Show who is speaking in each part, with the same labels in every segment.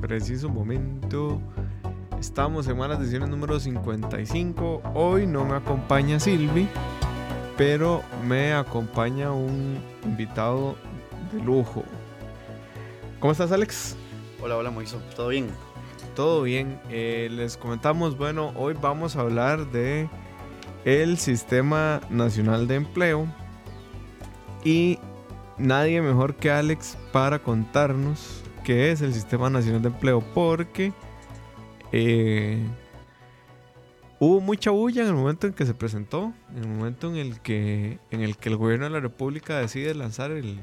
Speaker 1: preciso momento estamos en Malas Decisiones número 55. Hoy no me acompaña Silvi, pero me acompaña un invitado de lujo. ¿Cómo estás, Alex?
Speaker 2: Hola, hola, Moiso. ¿Todo bien?
Speaker 1: Todo bien. Eh, les comentamos, bueno, hoy vamos a hablar de el Sistema Nacional de Empleo y nadie mejor que Alex para contarnos qué es el Sistema Nacional de Empleo porque eh, hubo mucha bulla en el momento en que se presentó, en el momento en el que, en el, que el gobierno de la República decide lanzar el,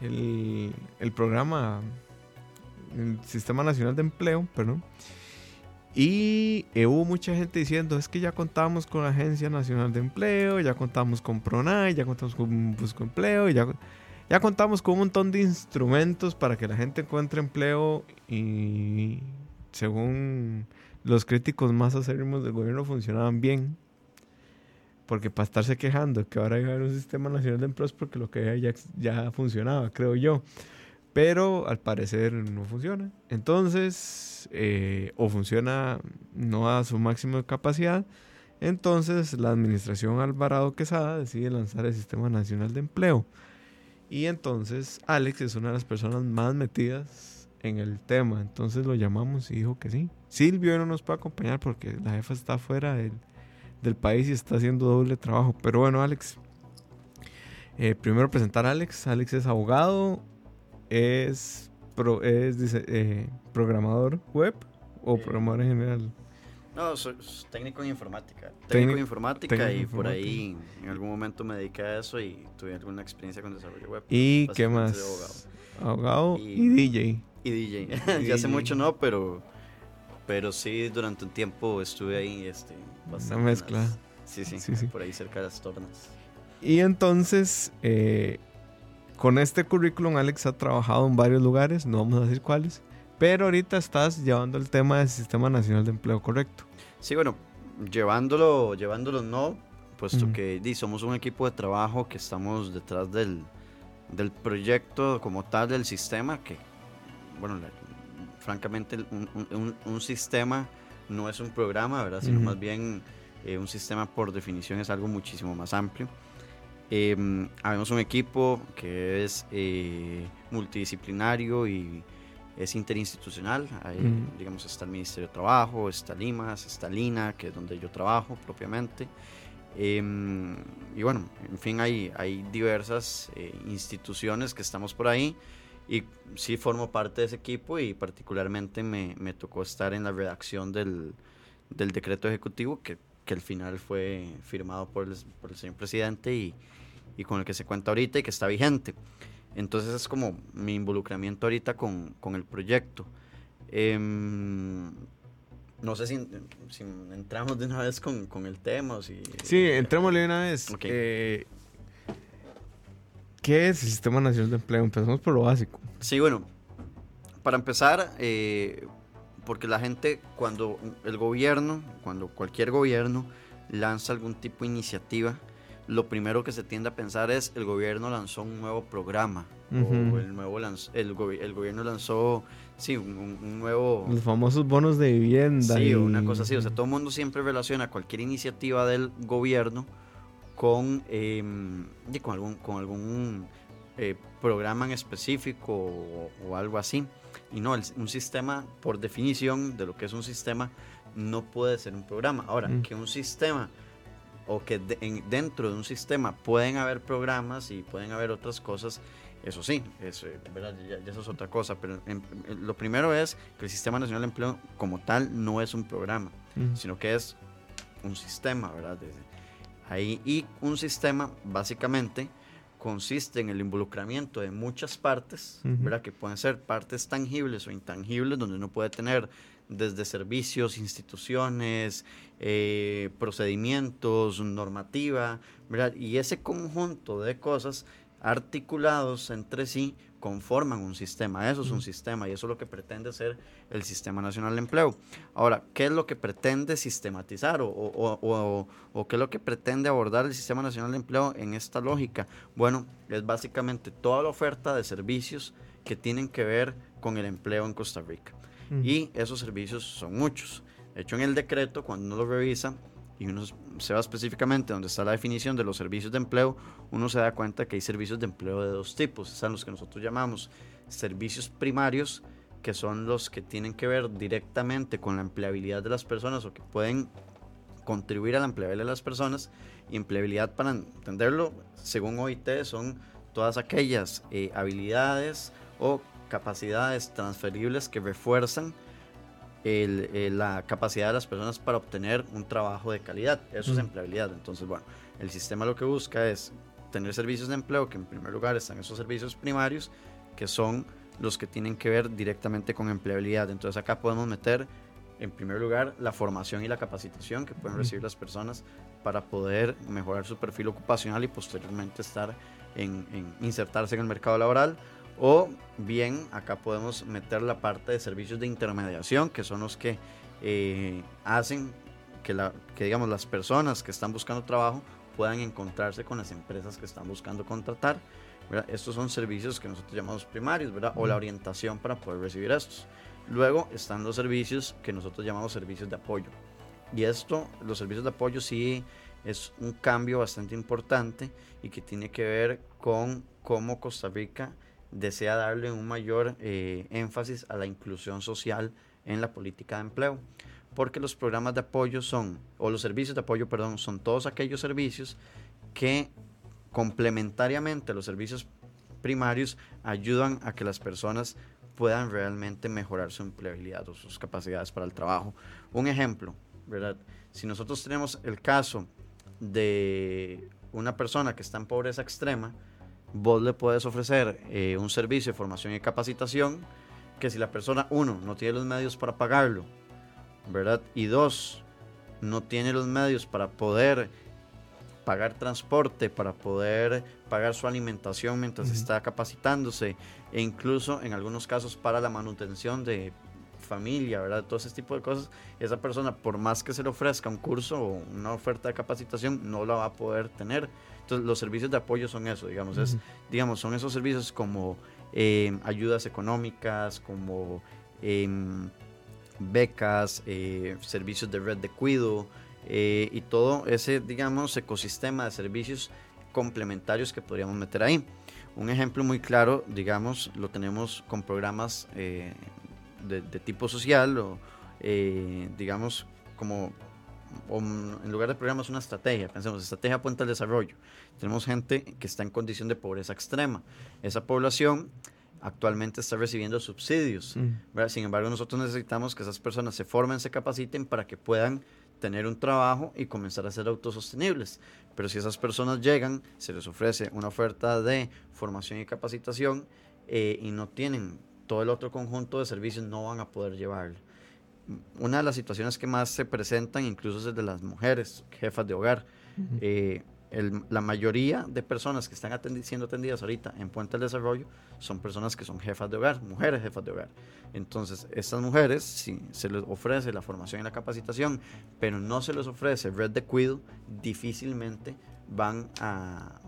Speaker 1: el, el programa, el Sistema Nacional de Empleo, perdón. Y eh, hubo mucha gente diciendo, es que ya contamos con la Agencia Nacional de Empleo, ya contamos con PRONAI, ya contamos con Busco Empleo, ya, ya contamos con un montón de instrumentos para que la gente encuentre empleo y según los críticos más acérrimos del gobierno funcionaban bien. Porque para estarse quejando que ahora hay un sistema nacional de empleo es porque lo que ya, ya funcionaba, creo yo. Pero al parecer no funciona. Entonces, eh, o funciona no a su máximo capacidad. Entonces, la administración Alvarado Quesada decide lanzar el Sistema Nacional de Empleo. Y entonces, Alex es una de las personas más metidas en el tema. Entonces lo llamamos y dijo que sí. Silvio no nos puede acompañar porque la jefa está fuera del, del país y está haciendo doble trabajo. Pero bueno, Alex. Eh, primero presentar a Alex. Alex es abogado, es, pro, es dice, eh, programador web o programador en general.
Speaker 2: No, soy técnico en informática. Técnico,
Speaker 1: Técnico-
Speaker 2: en informática
Speaker 1: técnico
Speaker 2: y por
Speaker 1: informática.
Speaker 2: ahí en algún momento me dediqué a eso y tuve alguna experiencia con desarrollo web.
Speaker 1: ¿Y qué más?
Speaker 2: soy abogado.
Speaker 1: Abogado y,
Speaker 2: Y-
Speaker 1: DJ.
Speaker 2: Y DJ.
Speaker 1: Y
Speaker 2: ya hace mucho no, pero pero sí durante un tiempo estuve ahí este bastante en
Speaker 1: mezcla.
Speaker 2: las- sí, sí,
Speaker 1: Sí, sí.
Speaker 2: por ahí cerca de las tornas.
Speaker 1: Y entonces, eh, con este currículum, Alex ha trabajado en varios lugares, no vamos a decir cuáles, pero ahorita estás llevando el tema del Sistema Nacional de Empleo, ¿correcto?
Speaker 2: Sí, bueno, llevándolo, llevándolo no, puesto
Speaker 1: Ujú.
Speaker 2: que di, somos un equipo de trabajo que estamos detrás del, del proyecto como tal del sistema, que, bueno, la- francamente un, un- un- sistema no es un programa, ¿verdad? Sino
Speaker 1: Ujú.
Speaker 2: más bien eh, un sistema por definición es algo muchísimo más amplio. Eh, habemos un equipo que es eh, multidisciplinario y es interinstitucional. Ahí,
Speaker 1: Ujú.
Speaker 2: digamos, está el Ministerio de Trabajo, está Limas, está Lina, que es donde yo trabajo propiamente. Em, y bueno, en fin, hay, hay diversas eh, instituciones que estamos por ahí y sí formo parte de ese equipo y particularmente me, me tocó estar en la redacción del, del decreto ejecutivo que, que al final fue firmado por el, por el señor presidente y, y con el que se cuenta ahorita y que está vigente. Entonces es como mi involucramiento ahorita con, con el proyecto. Em, no sé si, si entramos de una vez con, con el tema o si...
Speaker 1: Sí, entrémosle de una vez. Eh, ¿Qué es el Sistema Nacional de Empleo? Empezamos por lo básico.
Speaker 2: Sí, bueno, para empezar, eh, porque la gente, cuando el gobierno, cuando cualquier gobierno lanza algún tipo de iniciativa, lo primero que se tiende a pensar es el gobierno lanzó un nuevo programa o el nuevo lanz- el, gobi- el gobierno lanzó sí un, nuevo
Speaker 1: Los famosos bonos de vivienda.
Speaker 2: Sí,
Speaker 1: y-
Speaker 2: una cosa así. O sea, todo el mundo siempre relaciona cualquier iniciativa del gobierno con, eh, y con algún, con algún eh, programa en específico o, o algo así. Y no, el- un sistema, por definición de lo que es un sistema, no puede ser un programa. Ahora,
Speaker 1: Mm.
Speaker 2: que un sistema o que dentro de un sistema pueden haber programas y pueden haber otras cosas, eso sí, eso, Ya, eso es otra cosa, pero lo primero es que el Sistema Nacional de Empleo como tal no es un programa, sino que es un sistema, ¿verdad? Ahí, y un sistema básicamente consiste en el involucramiento de muchas partes, ¿verdad? Que pueden ser partes tangibles o intangibles, donde uno puede tener desde servicios, instituciones, eh, procedimientos, normativa, ¿verdad? Y ese conjunto de cosas articulados entre sí conforman un sistema. Eso es un sistema y eso es lo que pretende ser el Sistema Nacional de Empleo. Ahora, ¿qué es lo que pretende sistematizar o, o, qué es lo que pretende abordar el Sistema Nacional de Empleo en esta lógica? Bueno, es básicamente toda la oferta de servicios que tienen que ver con el empleo en Costa Rica. Y esos servicios son muchos. De hecho, en el decreto, cuando uno lo revisa, y uno se va específicamente donde está la definición de los servicios de empleo, uno se da cuenta que hay servicios de empleo de dos tipos. Están los que nosotros llamamos servicios primarios, que son los que tienen que ver directamente con la empleabilidad de las personas o que pueden contribuir a la empleabilidad de las personas. Y empleabilidad, para entenderlo, según OIT, son todas aquellas eh, habilidades o capacidades transferibles que refuerzan la capacidad de las personas para obtener un trabajo de calidad. Eso es empleabilidad. Entonces, bueno, el sistema lo que busca es tener servicios de empleo, que en primer lugar están esos servicios primarios, que son los que tienen que ver directamente con empleabilidad. Entonces acá podemos meter en primer lugar la formación y la capacitación que pueden recibir las personas para poder mejorar su perfil ocupacional y posteriormente estar en, en insertarse en el mercado laboral o bien acá podemos meter la parte de servicios de intermediación, que son los que eh, hacen que, la, que digamos, las personas que están buscando trabajo puedan encontrarse con las empresas que están buscando contratar. Estos son servicios que nosotros llamamos primarios, ¿verdad? O la orientación para poder recibir estos. Luego están los servicios que nosotros llamamos servicios de apoyo. Y esto, los servicios de apoyo sí es un cambio bastante importante y que tiene que ver con cómo Costa Rica desea darle un mayor eh, énfasis a la inclusión social en la política de empleo, porque los programas de apoyo son, o los servicios de apoyo, perdón, son todos aquellos servicios que complementariamente a los servicios primarios ayudan a que las personas puedan realmente mejorar su empleabilidad o sus capacidades para el trabajo. Un ejemplo, ¿verdad? Si nosotros tenemos el caso de una persona que está en pobreza extrema, vos le puedes ofrecer eh, un servicio de formación y capacitación que si la persona, uno, no tiene los medios para pagarlo, ¿verdad? Y dos, no tiene los medios para poder pagar transporte, para poder pagar su alimentación mientras está capacitándose e incluso en algunos casos para la manutención de familia, ¿verdad? Todo ese tipo de cosas, esa persona por más que se le ofrezca un curso o una oferta de capacitación, no la va a poder tener entonces, los servicios de apoyo son eso, digamos, es, digamos son esos servicios como em, ayudas económicas, como em, becas, eh, servicios de red de cuido eh, y todo ese, digamos, ecosistema de servicios complementarios que podríamos meter ahí. Un ejemplo muy claro, digamos, lo tenemos con programas eh, de, de, tipo social o, digamos, como en lugar de programas, una estrategia. Pensemos, estrategia puente al desarrollo. Tenemos gente que está en condición de pobreza extrema. Esa población actualmente está recibiendo subsidios. Mm. Sin embargo, nosotros necesitamos que esas personas se formen, se capaciten para que puedan tener un trabajo y comenzar a ser autosostenibles. Pero si esas personas llegan, se les ofrece una oferta de formación y capacitación eh, y no tienen todo el otro conjunto de servicios, no van a poder llevarlo una de las situaciones que más se presentan incluso es de las mujeres, jefas de hogar. Eh, la mayoría de personas que están siendo atendidas ahorita en Puente del Desarrollo son personas que son jefas de hogar, mujeres jefas de hogar. Entonces, estas mujeres, si se les ofrece la formación y la capacitación, pero no se les ofrece red de cuido, difícilmente van a,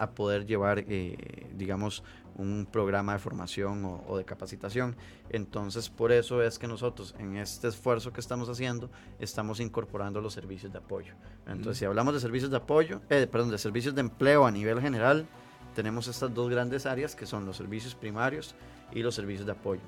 Speaker 2: a poder llevar, eh, digamos, un programa de formación o, de capacitación. Entonces, por eso es que nosotros en este esfuerzo que estamos haciendo, estamos incorporando los servicios de apoyo. Entonces, si hablamos de servicios de apoyo, eh, perdón, de servicios de empleo a nivel general, tenemos estas dos grandes áreas que son los servicios primarios y los servicios de apoyo.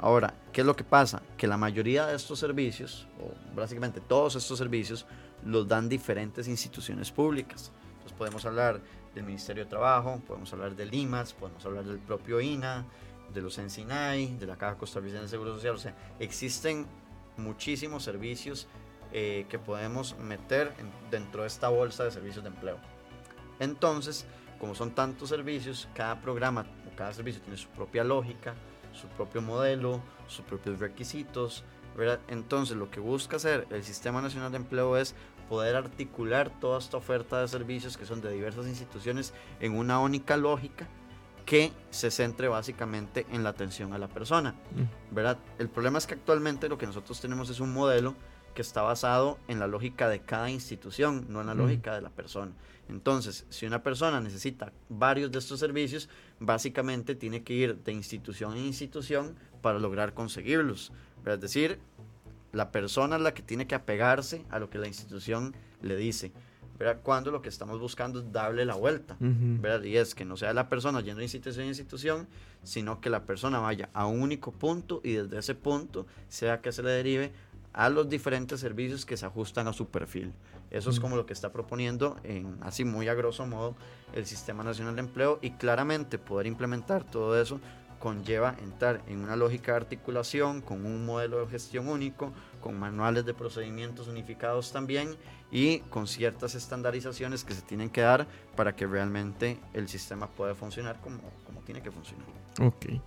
Speaker 2: Ahora, ¿qué es lo que pasa? Que la mayoría de estos servicios, o básicamente todos estos servicios, los dan diferentes instituciones públicas. Entonces podemos hablar del Ministerio de Trabajo, podemos hablar del IMAS, podemos hablar del propio INA, de los Encinay, de la Caja Costarricense de Seguro Social. O sea, existen muchísimos servicios eh, que podemos meter dentro de esta bolsa de servicios de empleo. Entonces, como son tantos servicios, cada programa o cada servicio tiene su propia lógica, su propio modelo, sus propios requisitos. ¿verdad? Entonces, lo que busca hacer el Sistema Nacional de Empleo es poder articular toda esta oferta de servicios que son de diversas instituciones en una única lógica que se centre básicamente en la atención a la persona. Mm. ¿verdad? El problema es que actualmente lo que nosotros tenemos es un modelo que está basado en la lógica de cada institución, no en la mm. lógica de la persona. Entonces, si una persona necesita varios de estos servicios, básicamente tiene que ir de institución en institución para lograr conseguirlos. Es decir, la persona es la que tiene que apegarse a lo que la institución le dice. ¿verdad? Cuando lo que estamos buscando es darle la vuelta, ¿verdad? Y es que no sea la persona yendo de institución en institución, sino que la persona vaya a un único punto y desde ese punto sea que se le derive a los diferentes servicios que se ajustan a su perfil. Eso es como lo que está proponiendo, en, así muy a grosso modo, el Sistema Nacional de Empleo y claramente poder implementar todo eso conlleva entrar en una lógica de articulación con un modelo de gestión único, con manuales de procedimientos unificados también y con ciertas estandarizaciones que se tienen que dar para que realmente el sistema pueda funcionar como, como tiene que funcionar.
Speaker 1: Ok.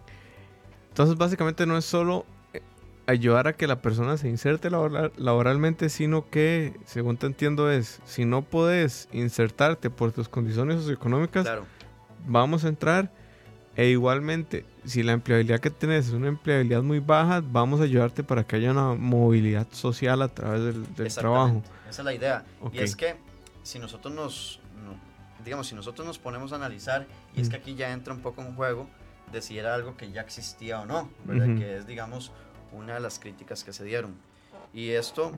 Speaker 1: Entonces básicamente no es solo eh, ayudar a que la persona se inserte laboralmente, sino que, según te entiendo, es si no puedes insertarte por tus condiciones socioeconómicas, vamos a entrar e igualmente, si la empleabilidad que tienes es una empleabilidad muy baja, vamos a ayudarte para que haya una movilidad social a través del, trabajo.
Speaker 2: Esa es la idea. Y es que si nosotros nos, digamos, si nosotros nos ponemos a analizar, y es que aquí ya entra un poco en juego de si era algo que ya existía o no, ¿verdad? Que es, digamos, una de las críticas que se dieron. Y esto,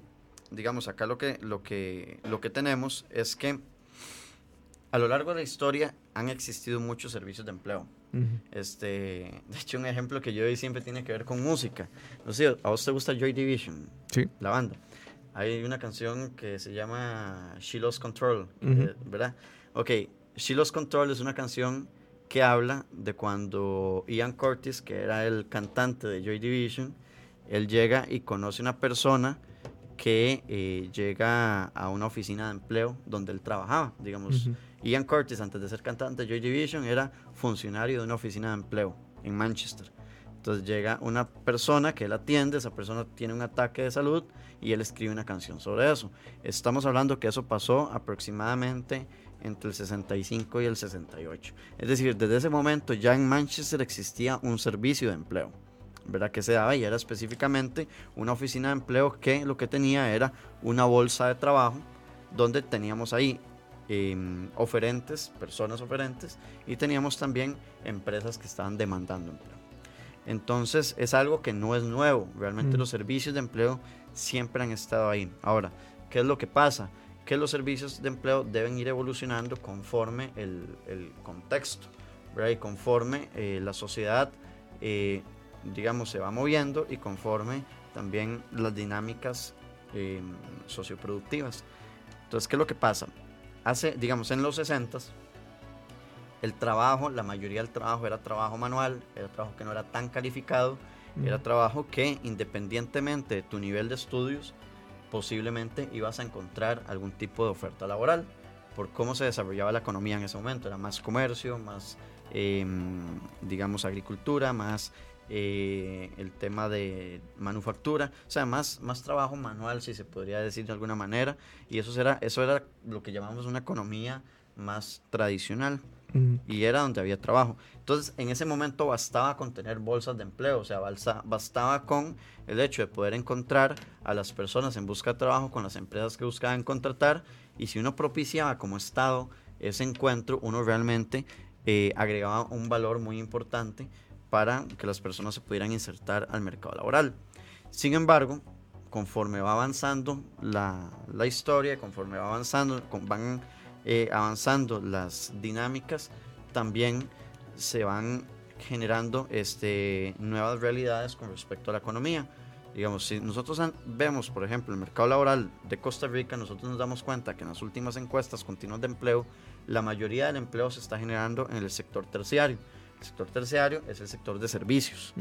Speaker 2: digamos, acá lo que, lo que, lo que tenemos es que a lo largo de la historia han existido muchos servicios de empleo este, de hecho, un ejemplo que yo doy siempre tiene que ver con música. No sé, ¿a vos te gusta Joy Division?
Speaker 1: Sí.
Speaker 2: La banda. Hay una canción que se llama She Lost Control, eh, ¿verdad? Ok, She Lost Control es una canción que habla de cuando Ian Curtis, que era el cantante de Joy Division, él llega y conoce una persona que eh, llega a una oficina de empleo donde él trabajaba, digamos. Ian Curtis, antes de ser cantante de Joy Division, era funcionario de una oficina de empleo en Manchester. Entonces llega una persona que él atiende, esa persona tiene un ataque de salud y él escribe una canción sobre eso. Estamos hablando que eso pasó aproximadamente entre el 65 y el 68. Es decir, desde ese momento ya en Manchester existía un servicio de empleo, ¿verdad? Que se daba y era específicamente una oficina de empleo que lo que tenía era una bolsa de trabajo donde teníamos ahí Em, oferentes, personas oferentes, y teníamos también empresas que estaban demandando empleo. Entonces es algo que no es nuevo, realmente mm. los servicios de empleo siempre han estado ahí. Ahora, ¿qué es lo que pasa? Que los servicios de empleo deben ir evolucionando conforme el, el contexto, y conforme eh, la sociedad, eh, digamos, se va moviendo y conforme también las dinámicas em, socioproductivas. Entonces, ¿qué es lo que pasa? Hace, digamos, en los 60 el trabajo, la mayoría del trabajo era trabajo manual, era trabajo que no era tan calificado, era trabajo que independientemente de tu nivel de estudios, posiblemente ibas a encontrar algún tipo de oferta laboral, por cómo se desarrollaba la economía en ese momento, era más comercio, más, em, digamos, agricultura, más eh, el tema de manufactura, o sea, más, más trabajo manual, si se podría decir de alguna manera, y eso era, eso era lo que llamamos una economía más tradicional. Y era donde había trabajo. Entonces, en ese momento bastaba con tener bolsas de empleo, o sea, bastaba con el hecho de poder encontrar a las personas en busca de trabajo con las empresas que buscaban contratar. Y si uno propiciaba como Estado ese encuentro, uno realmente eh, agregaba un valor muy importante para que las personas se pudieran insertar al mercado laboral. Sin embargo, conforme va avanzando la, historia, conforme va avanzando, van eh, avanzando las dinámicas, también se van generando este, nuevas realidades con respecto a la economía. Digamos, si nosotros vemos, por ejemplo, el mercado laboral de Costa Rica, nosotros nos damos cuenta que en las últimas encuestas continuas de empleo, la mayoría del empleo se está generando en el sector terciario. El sector terciario es el sector de servicios.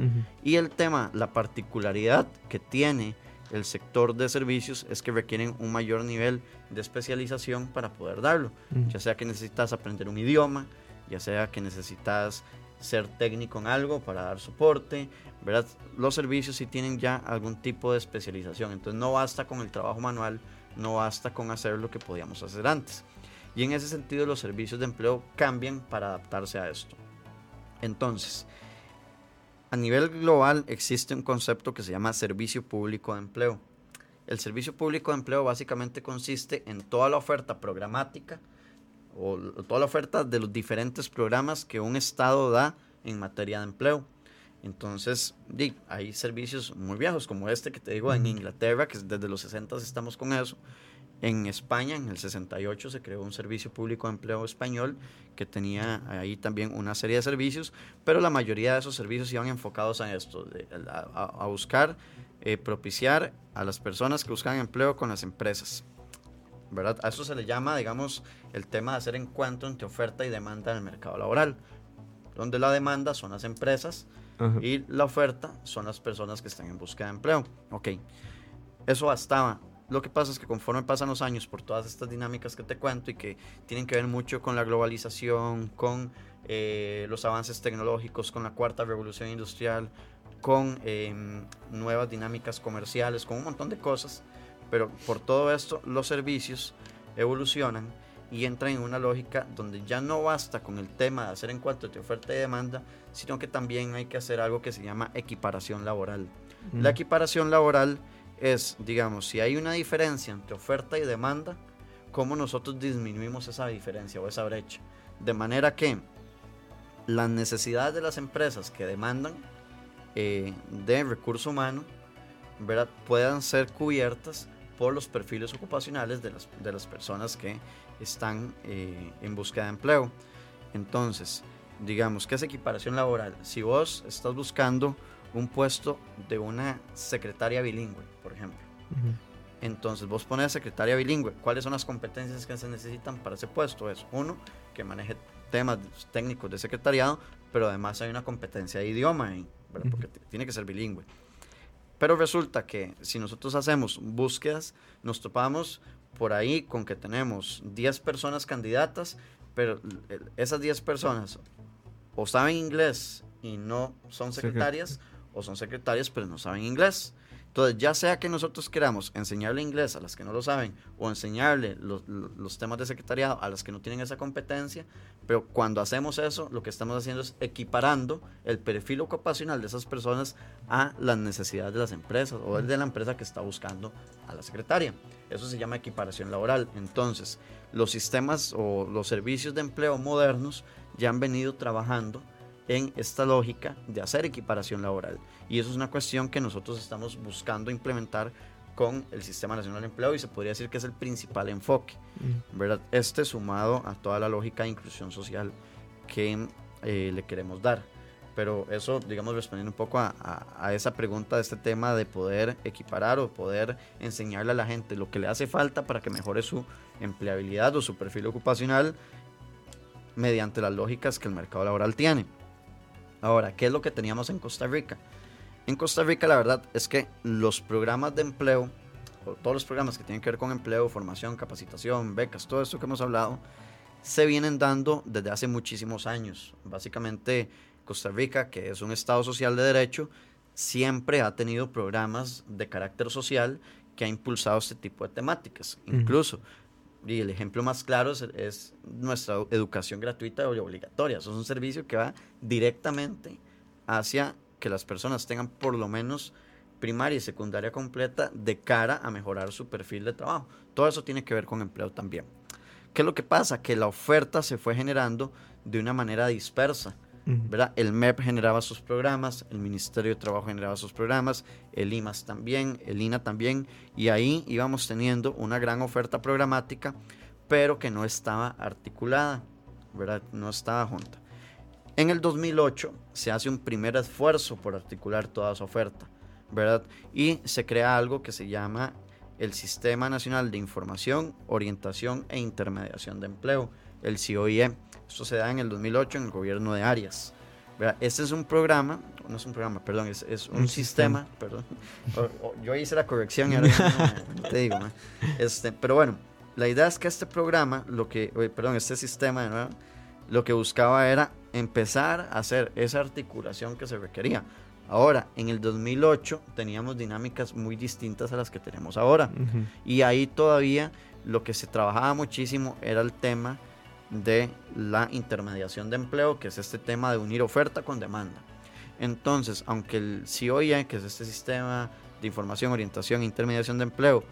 Speaker 2: Y el tema, la particularidad que tiene el sector de servicios es que requieren un mayor nivel de especialización para poder darlo. Ya sea que necesitas aprender un idioma, ya sea que necesitas ser técnico en algo para dar soporte, ¿verdad? Los servicios sí tienen ya algún tipo de especialización, entonces no basta con el trabajo manual, no basta con hacer lo que podíamos hacer antes. Y en ese sentido los servicios de empleo cambian para adaptarse a esto. Entonces, a nivel global existe un concepto que se llama servicio público de empleo. El servicio público de empleo básicamente consiste en toda la oferta programática o toda la oferta de los diferentes programas que un Estado da en materia de empleo. Entonces, hay servicios muy viejos como este que te digo en Inglaterra, que desde los 60 estamos con eso. En España, en el 68, se creó un servicio público de empleo español que tenía ahí también una serie de servicios, pero la mayoría de esos servicios iban enfocados a esto, a, buscar eh, propiciar a las personas que buscan empleo con las empresas. ¿verdad? A eso se le llama, digamos, el tema de hacer encuentro entre oferta y demanda en el mercado laboral, donde la demanda son las empresas y la oferta son las personas que están en búsqueda de empleo. Ok, eso bastaba. Lo que pasa es que conforme pasan los años, por todas estas dinámicas que te cuento y que tienen que ver mucho con la globalización, con eh, los avances tecnológicos, con la cuarta revolución industrial, con em, nuevas dinámicas comerciales, con un montón de cosas, pero por todo esto los servicios evolucionan y entran en una lógica donde ya no basta con el tema de hacer encuentro de oferta y demanda, sino que también hay que hacer algo que se llama equiparación laboral. La equiparación laboral es, digamos, si hay una diferencia entre oferta y demanda, cómo nosotros disminuimos esa diferencia o esa brecha. De manera que las necesidades de las empresas que demandan eh, de recurso humano ¿verdad? puedan ser cubiertas por los perfiles ocupacionales de las, de las personas que están eh, en búsqueda de empleo. Entonces, digamos, ¿qué es equiparación laboral? Si vos estás buscando un puesto de una secretaria bilingüe, por ejemplo, entonces vos pones secretaria bilingüe, ¿cuáles son las competencias que se necesitan para ese puesto? Es uno, que maneje temas técnicos de secretariado, pero además hay una competencia de idioma ahí, porque tiene que ser bilingüe. Pero resulta que si nosotros hacemos búsquedas, nos topamos por ahí con que tenemos 10 personas candidatas, pero esas 10 personas o saben inglés y no son secretarias, o son secretarias pero no saben inglés. Entonces, ya sea que nosotros queramos enseñarle inglés a las que no lo saben o enseñarle los, los, temas de secretariado a las que no tienen esa competencia, pero cuando hacemos eso, lo que estamos haciendo es equiparando el perfil ocupacional de esas personas a las necesidades de las empresas o el de la empresa que está buscando a la secretaria. Eso se llama equiparación laboral. Entonces, los sistemas o los servicios de empleo modernos ya han venido trabajando en esta lógica de hacer equiparación laboral. Y eso es una cuestión que nosotros estamos buscando implementar con el Sistema Nacional de Empleo y se podría decir que es el principal enfoque, mm. ¿verdad? Este sumado a toda la lógica de inclusión social que eh, le queremos dar. Pero eso, digamos, respondiendo un poco a, a, esa pregunta de este tema de poder equiparar o poder enseñarle a la gente lo que le hace falta para que mejore su empleabilidad o su perfil ocupacional mediante las lógicas que el mercado laboral tiene. Ahora, ¿qué es lo que teníamos en Costa Rica? En Costa Rica la verdad es que los programas de empleo, todos los programas que tienen que ver con empleo, formación, capacitación, becas, todo esto que hemos hablado, se vienen dando desde hace muchísimos años. Básicamente Costa Rica, que es un Estado social de derecho, siempre ha tenido programas de carácter social que ha impulsado este tipo de temáticas. Incluso y el ejemplo más claro es, nuestra educación gratuita y obligatoria. Eso es un servicio que va directamente hacia que las personas tengan por lo menos primaria y secundaria completa de cara a mejorar su perfil de trabajo. Todo eso tiene que ver con empleo también. ¿Qué es lo que pasa? Que la oferta se fue generando de una manera dispersa. El MEP generaba sus programas, el Ministerio de Trabajo generaba sus programas, el IMAS también, el INA también, y ahí íbamos teniendo una gran oferta programática, pero que no estaba articulada, ¿verdad? No estaba junta. En el 2008 se hace un primer esfuerzo por articular toda esa oferta, ¿verdad? Y se crea algo que se llama el Sistema Nacional de Información, Orientación e Intermediación de Empleo, el COIE. Esto se da en el 2008 en el gobierno de Arias. Este es un programa, no es un programa, perdón, es, un, sistema, perdón. yo hice la corrección y ahora no, te digo. Este, pero bueno, la idea es que este programa, lo que, perdón, este sistema de nuevo, lo que buscaba era empezar a hacer esa articulación que se requería. Ahora, en el 2008 teníamos dinámicas muy distintas a las que tenemos ahora. Y ahí todavía lo que se trabajaba muchísimo era el tema de la intermediación de empleo, que es este tema de unir oferta con demanda. Entonces, aunque el COIE, que es este sistema de información, orientación e intermediación de empleo,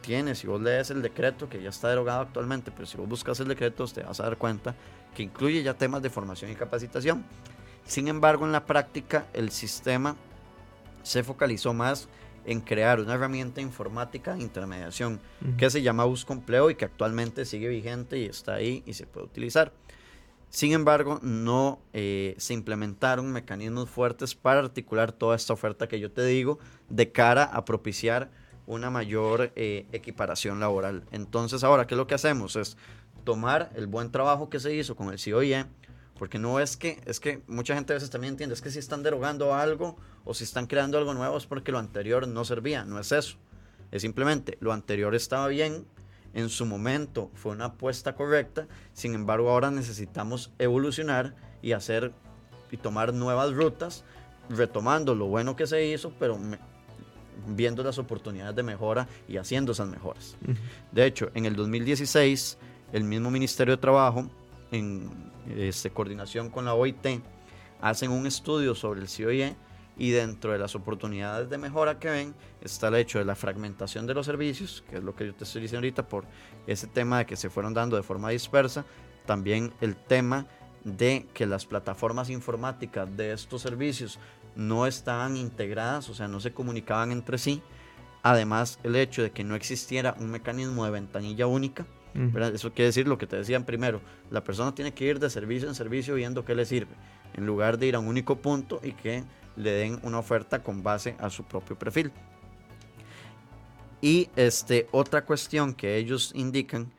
Speaker 2: tiene, si vos lees el decreto, que ya está derogado actualmente, pero si vos buscas el decreto, te vas a dar cuenta que incluye ya temas de formación y capacitación. Sin embargo, en la práctica, el sistema se focalizó más en crear una herramienta informática de intermediación que se llama Buscompleo y que actualmente sigue vigente y está ahí y se puede utilizar. Sin embargo, no eh, se implementaron mecanismos fuertes para articular toda esta oferta que yo te digo de cara a propiciar una mayor eh, equiparación laboral. Entonces, ahora, ¿qué es lo que hacemos? Es tomar el buen trabajo que se hizo con el COIE, porque no es que, es que mucha gente a veces también entiende, es que si están derogando algo o si están creando algo nuevo es porque lo anterior no servía, no es eso. Es simplemente lo anterior estaba bien, en su momento fue una apuesta correcta, sin embargo ahora necesitamos evolucionar y hacer y tomar nuevas rutas, retomando lo bueno que se hizo, pero viendo las oportunidades de mejora y haciendo esas mejoras. De hecho, en el 2016, el mismo Ministerio de Trabajo en este, coordinación con la OIT, hacen un estudio sobre el COIE y dentro de las oportunidades de mejora que ven está el hecho de la fragmentación de los servicios, que es lo que yo te estoy diciendo ahorita por ese tema de que se fueron dando de forma dispersa, también el tema de que las plataformas informáticas de estos servicios no estaban integradas, o sea, no se comunicaban entre sí. Además, el hecho de que no existiera un mecanismo de ventanilla única, eso quiere decir lo que te decían primero, la persona tiene que ir de servicio en servicio viendo qué le sirve, en lugar de ir a un único punto y que le den una oferta con base a su propio perfil. Y este, otra cuestión que ellos indican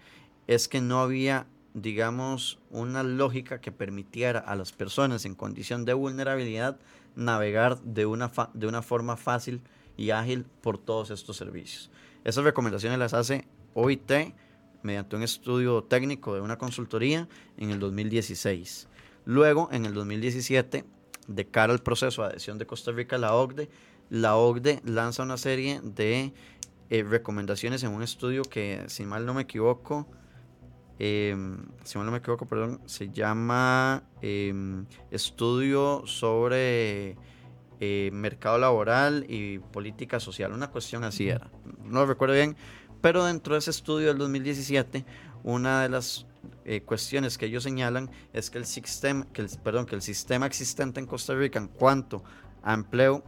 Speaker 2: es que no había, digamos, una lógica que permitiera a las personas en condición de vulnerabilidad navegar de una, de una forma fácil y ágil por todos estos servicios. Esas recomendaciones las hace OIT mediante un estudio técnico de una consultoría en el 2016. Luego, en el 2017, de cara al proceso de adhesión de Costa Rica a la OCDE, la OCDE lanza una serie de eh, recomendaciones en un estudio que, si mal no me equivoco, em, si mal no me equivoco, perdón, se llama em, Estudio sobre eh, Mercado Laboral y Política Social, una cuestión así era, no recuerdo bien, pero dentro de ese estudio del 2017, una de las eh, cuestiones que ellos señalan es que el, sistema, que el, perdón, que el sistema existente en Costa Rica en cuanto a empleo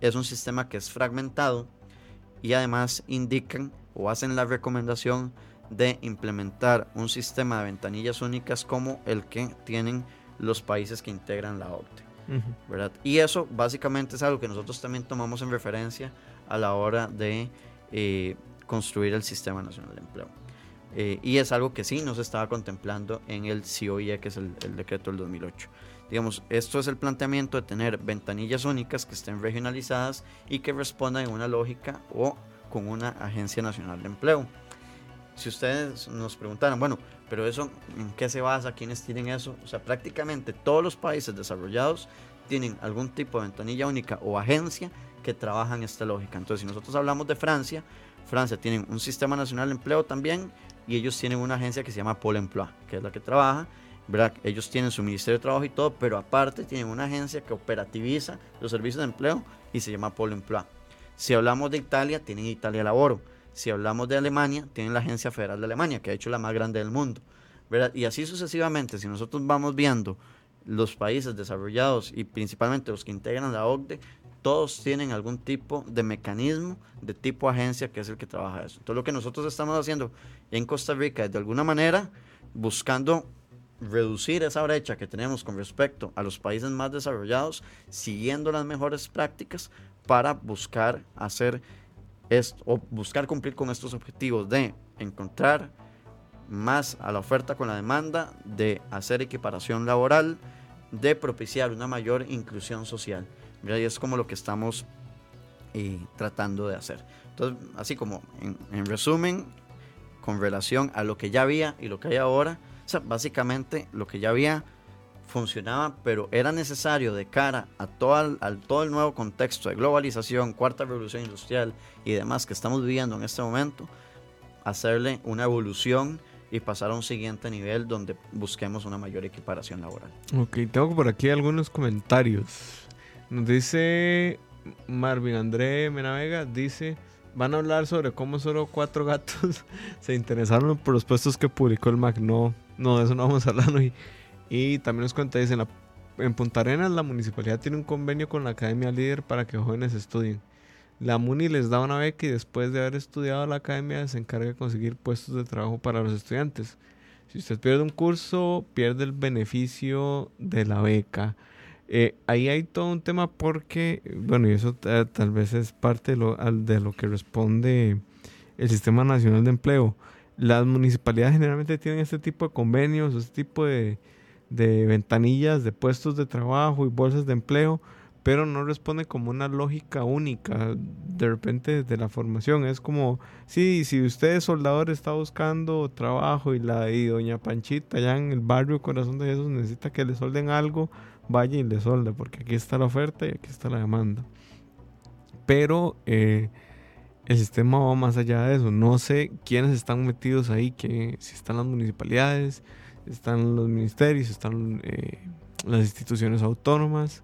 Speaker 2: es un sistema que es fragmentado y además indican o hacen la recomendación de implementar un sistema de ventanillas únicas como el que tienen los países que integran la OCDE. ¿verdad? Y eso básicamente es algo que nosotros también tomamos en referencia a la hora de eh, construir el Sistema Nacional de Empleo. Eh, y es algo que sí no se estaba contemplando en el COIE, que es el, decreto del 2008. Digamos, esto es el planteamiento de tener ventanillas únicas que estén regionalizadas y que respondan en una lógica o con una agencia nacional de empleo. Si ustedes nos preguntaran, bueno, pero eso, ¿en qué se basa? ¿Quiénes tienen eso? O sea, prácticamente todos los países desarrollados tienen algún tipo de ventanilla única o agencia que trabajan esta lógica. Entonces, si nosotros hablamos de Francia, Francia tienen un sistema nacional de empleo también y ellos tienen una agencia que se llama Pôle Emploi, que es la que trabaja. Ellos tienen su Ministerio de Trabajo y todo, pero aparte tienen una agencia que operativiza los servicios de empleo y se llama Pôle Emploi. Si hablamos de Italia, tienen Italia Laboro. Si hablamos de Alemania, tienen la Agencia Federal de Alemania, que ha hecho la más grande del mundo. Y así sucesivamente, si nosotros vamos viendo los países desarrollados y principalmente los que integran la OCDE, todos tienen algún tipo de mecanismo de tipo agencia que es el que trabaja eso. Entonces lo que nosotros estamos haciendo en Costa Rica es de alguna manera buscando reducir esa brecha que tenemos con respecto a los países más desarrollados, siguiendo las mejores prácticas para buscar hacer esto, o buscar cumplir con estos objetivos de encontrar más a la oferta con la demanda, de hacer equiparación laboral, de propiciar una mayor inclusión social. Y es como lo que estamos eh, tratando de hacer. Entonces, así como en, resumen, con relación a lo que ya había y lo que hay ahora, o sea, básicamente lo que ya había funcionaba, pero era necesario de cara a todo el, todo el nuevo contexto de globalización, cuarta revolución industrial y demás que estamos viviendo en este momento, hacerle una evolución y pasar a un siguiente nivel donde busquemos una mayor equiparación laboral.
Speaker 1: Ok, tengo por aquí algunos comentarios. Nos dice Marvin André Menavega, dice, van a hablar sobre cómo solo cuatro gatos se interesaron por los puestos que publicó el MAC. No, no, de eso no vamos a hablar hoy. Y también nos cuenta, dice, en, en Punta Arenas la municipalidad tiene un convenio con la Academia Líder para que jóvenes estudien. La MUNI les da una beca y después de haber estudiado la academia se encarga de conseguir puestos de trabajo para los estudiantes. Si usted pierde un curso, pierde el beneficio de la beca. Eh, ahí hay todo un tema porque, bueno, y eso tal vez es parte de lo, de lo que responde el Sistema Nacional de Empleo. Las municipalidades generalmente tienen este tipo de convenios, este tipo de, de ventanillas de puestos de trabajo y bolsas de empleo pero no responde como una lógica única de repente de la formación. Es como, sí, si usted soldador está buscando trabajo y la y doña Panchita allá en el barrio Corazón de Jesús necesita que le solden algo, vaya y le solde, porque aquí está la oferta y aquí está la demanda. Pero eh, el sistema va más allá de eso. No sé quiénes están metidos ahí, que si están las municipalidades, están los ministerios, están eh, las instituciones autónomas.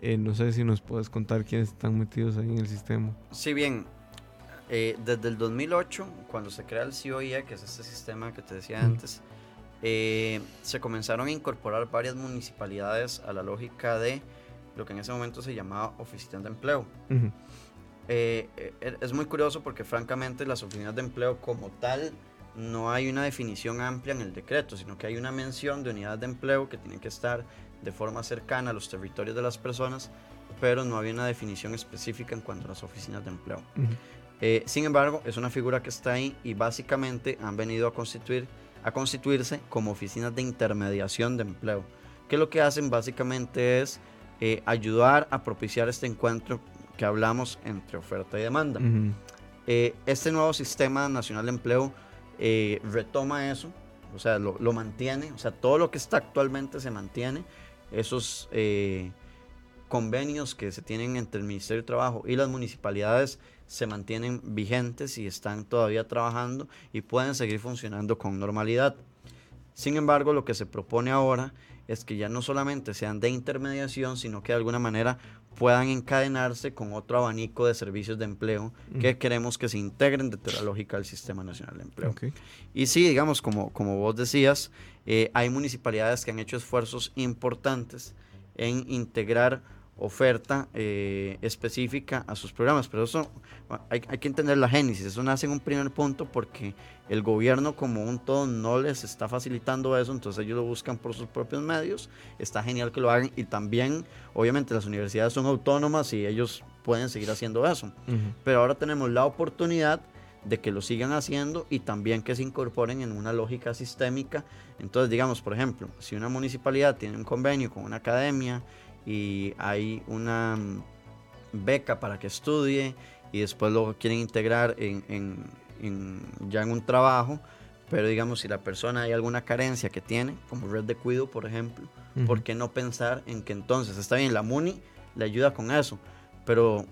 Speaker 1: Eh, no sé si nos puedes contar quiénes están metidos ahí en el sistema.
Speaker 2: Sí, bien. Eh, desde el 2008, cuando se crea el COIE, que es este sistema que te decía antes, eh, se comenzaron a incorporar varias municipalidades a la lógica de lo que en ese momento se llamaba oficinas de empleo. es muy curioso porque francamente las oficinas de empleo como tal no hay una definición amplia en el decreto, sino que hay una mención de unidades de empleo que tienen que estar de forma cercana a los territorios de las personas, pero no había una definición específica en cuanto a las oficinas de empleo. Eh, sin embargo, es una figura que está ahí y básicamente han venido a, constituir, a constituirse como oficinas de intermediación de empleo, que lo que hacen básicamente es eh, ayudar a propiciar este encuentro que hablamos entre oferta y demanda. Eh, este nuevo sistema nacional de empleo retoma eso, o sea, lo, lo, mantiene, o sea, todo lo que está actualmente se mantiene, esos eh, convenios que se tienen entre el Ministerio de Trabajo y las municipalidades se mantienen vigentes y están todavía trabajando y pueden seguir funcionando con normalidad. Sin embargo, lo que se propone ahora es que ya no solamente sean de intermediación, sino que de alguna manera puedan encadenarse con otro abanico de servicios de empleo que queremos que se integren dentro de la lógica del Sistema Nacional de Empleo. Y sí, digamos, como, como vos decías, eh, hay municipalidades que han hecho esfuerzos importantes en integrar oferta eh, específica a sus programas. Pero eso hay, hay, que entender la génesis. Eso nace en un primer punto porque el gobierno como un todo no les está facilitando eso, entonces ellos lo buscan por sus propios medios. Está genial que lo hagan y también, obviamente, las universidades son autónomas y ellos pueden seguir haciendo eso. Pero ahora tenemos la oportunidad de que lo sigan haciendo y también que se incorporen en una lógica sistémica. Entonces, digamos, por ejemplo, si una municipalidad tiene un convenio con una academia, y hay una mm, beca para que estudie y después lo quieren integrar en, en, ya en un trabajo, pero digamos si la persona hay alguna carencia que tiene, como red de cuido por ejemplo, ¿por qué no pensar en que entonces está bien, la MUNI le ayuda con eso, pero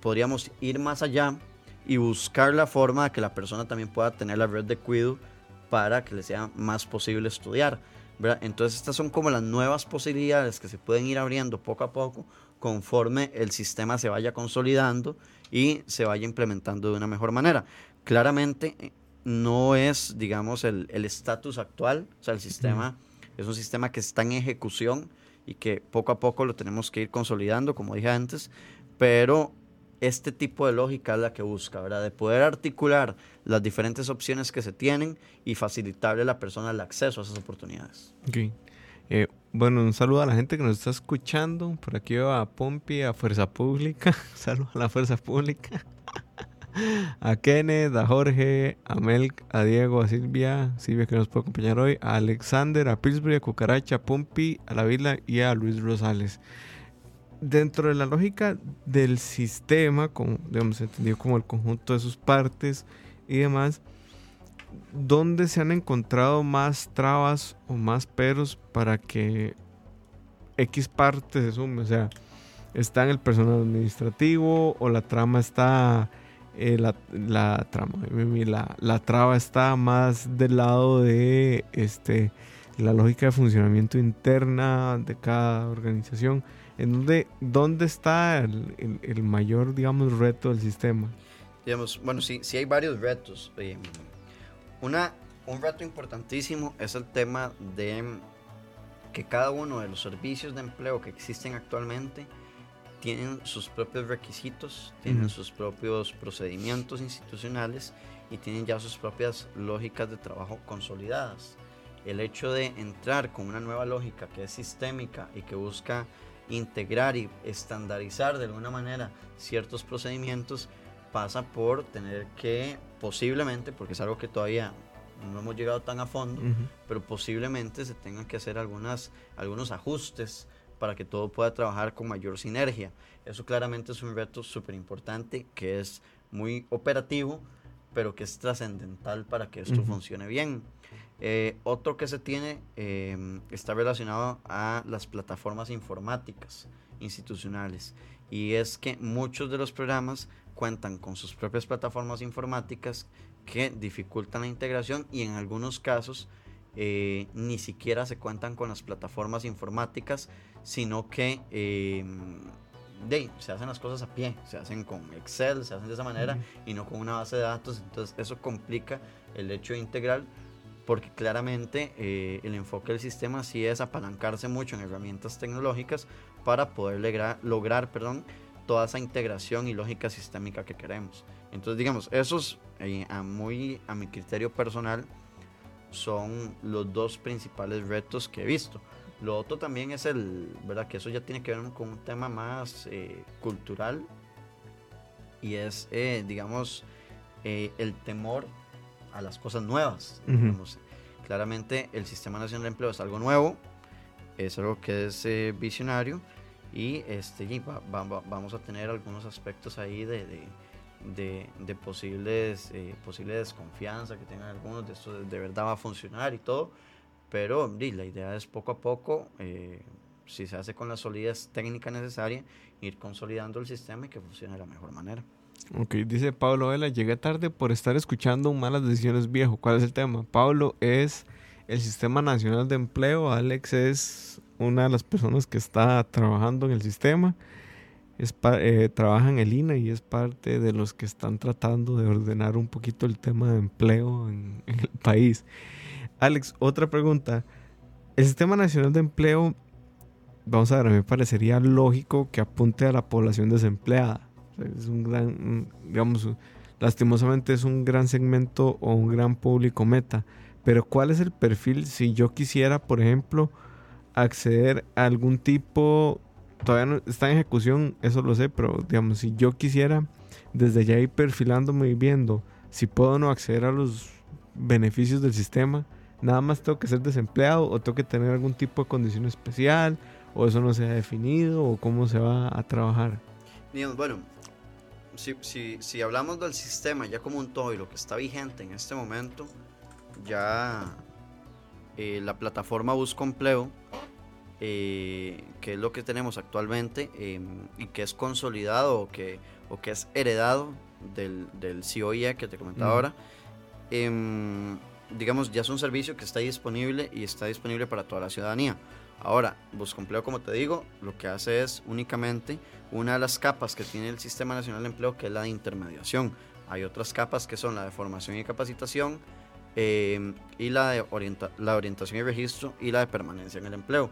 Speaker 2: podríamos ir más allá y buscar la forma de que la persona también pueda tener la red de cuido para que le sea más posible estudiar. Entonces estas son como las nuevas posibilidades que se pueden ir abriendo poco a poco conforme el sistema se vaya consolidando y se vaya implementando de una mejor manera. Claramente eh, no es, digamos, el estatus actual, o sea, el sistema es un sistema que está en ejecución y que poco a poco lo tenemos que ir consolidando, como dije antes, pero este tipo de lógica es la que busca, ¿verdad? De poder articular las diferentes opciones que se tienen y facilitarle a la persona el acceso a esas oportunidades.
Speaker 1: Ok. Eh, bueno, un saludo a la gente que nos está escuchando. Por aquí veo a Pompi, a Fuerza Pública. Saludos a la Fuerza Pública. a Kenneth, a Jorge, a Melk, a Diego, a Silvia, Silvia que nos puede acompañar hoy, a Alexander, a Pillsbury, a Cucaracha, a Pompi, a La Vila y a Luis Rosales. Dentro de la lógica del sistema, como digamos entendido como el conjunto de sus partes y demás, ¿dónde se han encontrado más trabas o más peros para que X parte se sume? O sea, ¿está en el personal administrativo o la trama está... Eh, la, trama, la traba está más del lado de este, la lógica de funcionamiento interna de cada organización. ¿En dónde, dónde está el, el, mayor, digamos, reto del sistema?
Speaker 2: Digamos, bueno, sí, sí hay varios retos. Eh, una, un reto importantísimo es el tema de que cada uno de los servicios de empleo que existen actualmente tienen sus propios requisitos, tienen sus propios procedimientos institucionales y tienen ya sus propias lógicas de trabajo consolidadas. El hecho de entrar con una nueva lógica que es sistémica y que busca integrar y estandarizar de alguna manera ciertos procedimientos pasa por tener que posiblemente, porque es algo que todavía no hemos llegado tan a fondo, pero posiblemente se tengan que hacer algunas, algunos ajustes para que todo pueda trabajar con mayor sinergia. Eso claramente es un reto súper importante que es muy operativo, pero que es trascendental para que esto funcione bien. Eh, otro que se tiene em, está relacionado a las plataformas informáticas institucionales. Y es que muchos de los programas cuentan con sus propias plataformas informáticas que dificultan la integración y en algunos casos eh, ni siquiera se cuentan con las plataformas informáticas, sino que em, de, se hacen las cosas a pie, se hacen con Excel, se hacen de esa manera y no con una base de datos, entonces eso complica el hecho de integrar porque claramente eh, el enfoque del sistema sí es apalancarse mucho en herramientas tecnológicas para poder lograr, lograr perdón, toda esa integración y lógica sistémica que queremos. Entonces, digamos, esos, eh, a, muy, a mi criterio personal, son los dos principales retos que he visto. Lo otro también es el, ¿verdad? Que eso ya tiene que ver con un tema más eh, cultural y es, digamos, el temor a las cosas nuevas. Claramente el Sistema Nacional de Empleo es algo nuevo, es algo que es visionario y este, vamos a tener algunos aspectos ahí de, de, de, posibles, eh, posible desconfianza que tengan algunos de esto de, verdad va a funcionar y todo, pero la idea es poco a poco, eh, si se hace con la solidez técnica necesaria, ir consolidando el sistema y que funcione de la mejor manera.
Speaker 1: Ok, dice Pablo Vela, llegué tarde por estar escuchando malas decisiones viejo. ¿Cuál es el tema? Pablo es el Sistema Nacional de Empleo, Alex es una de las personas que está trabajando en el sistema es eh, trabaja en el INA y es parte de los que están tratando de ordenar un poquito el tema de empleo en, el país. Alex, otra pregunta. El Sistema Nacional de Empleo, vamos a ver, a mí me parecería lógico que apunte a la población desempleada. Es un gran, digamos, lastimosamente es un gran segmento o un gran público meta. Pero ¿cuál es el perfil si yo quisiera, por ejemplo, acceder a algún tipo todavía no está en ejecución, eso lo sé, pero digamos, si yo quisiera desde ya ir perfilándome y viendo si puedo o no acceder a los beneficios del sistema, nada más tengo que ser desempleado o tengo que tener algún tipo de condición especial o eso no se ha definido o cómo se va a trabajar.
Speaker 2: bueno, si, si, si hablamos del sistema ya como un todo y lo que está vigente en este momento, ya eh, la plataforma Busco Empleo eh, que es lo que tenemos actualmente em, y que es consolidado o que, o que es heredado del, del COIE que te comentaba ahora, em, digamos, ya es un servicio que está disponible y está disponible para toda la ciudadanía. Ahora, Buscompleo, como te digo, lo que hace es únicamente una de las capas que tiene el Sistema Nacional de Empleo, que es la de intermediación. Hay otras capas que son la de formación y capacitación, eh, y la de la orientación y registro y la de permanencia en el empleo.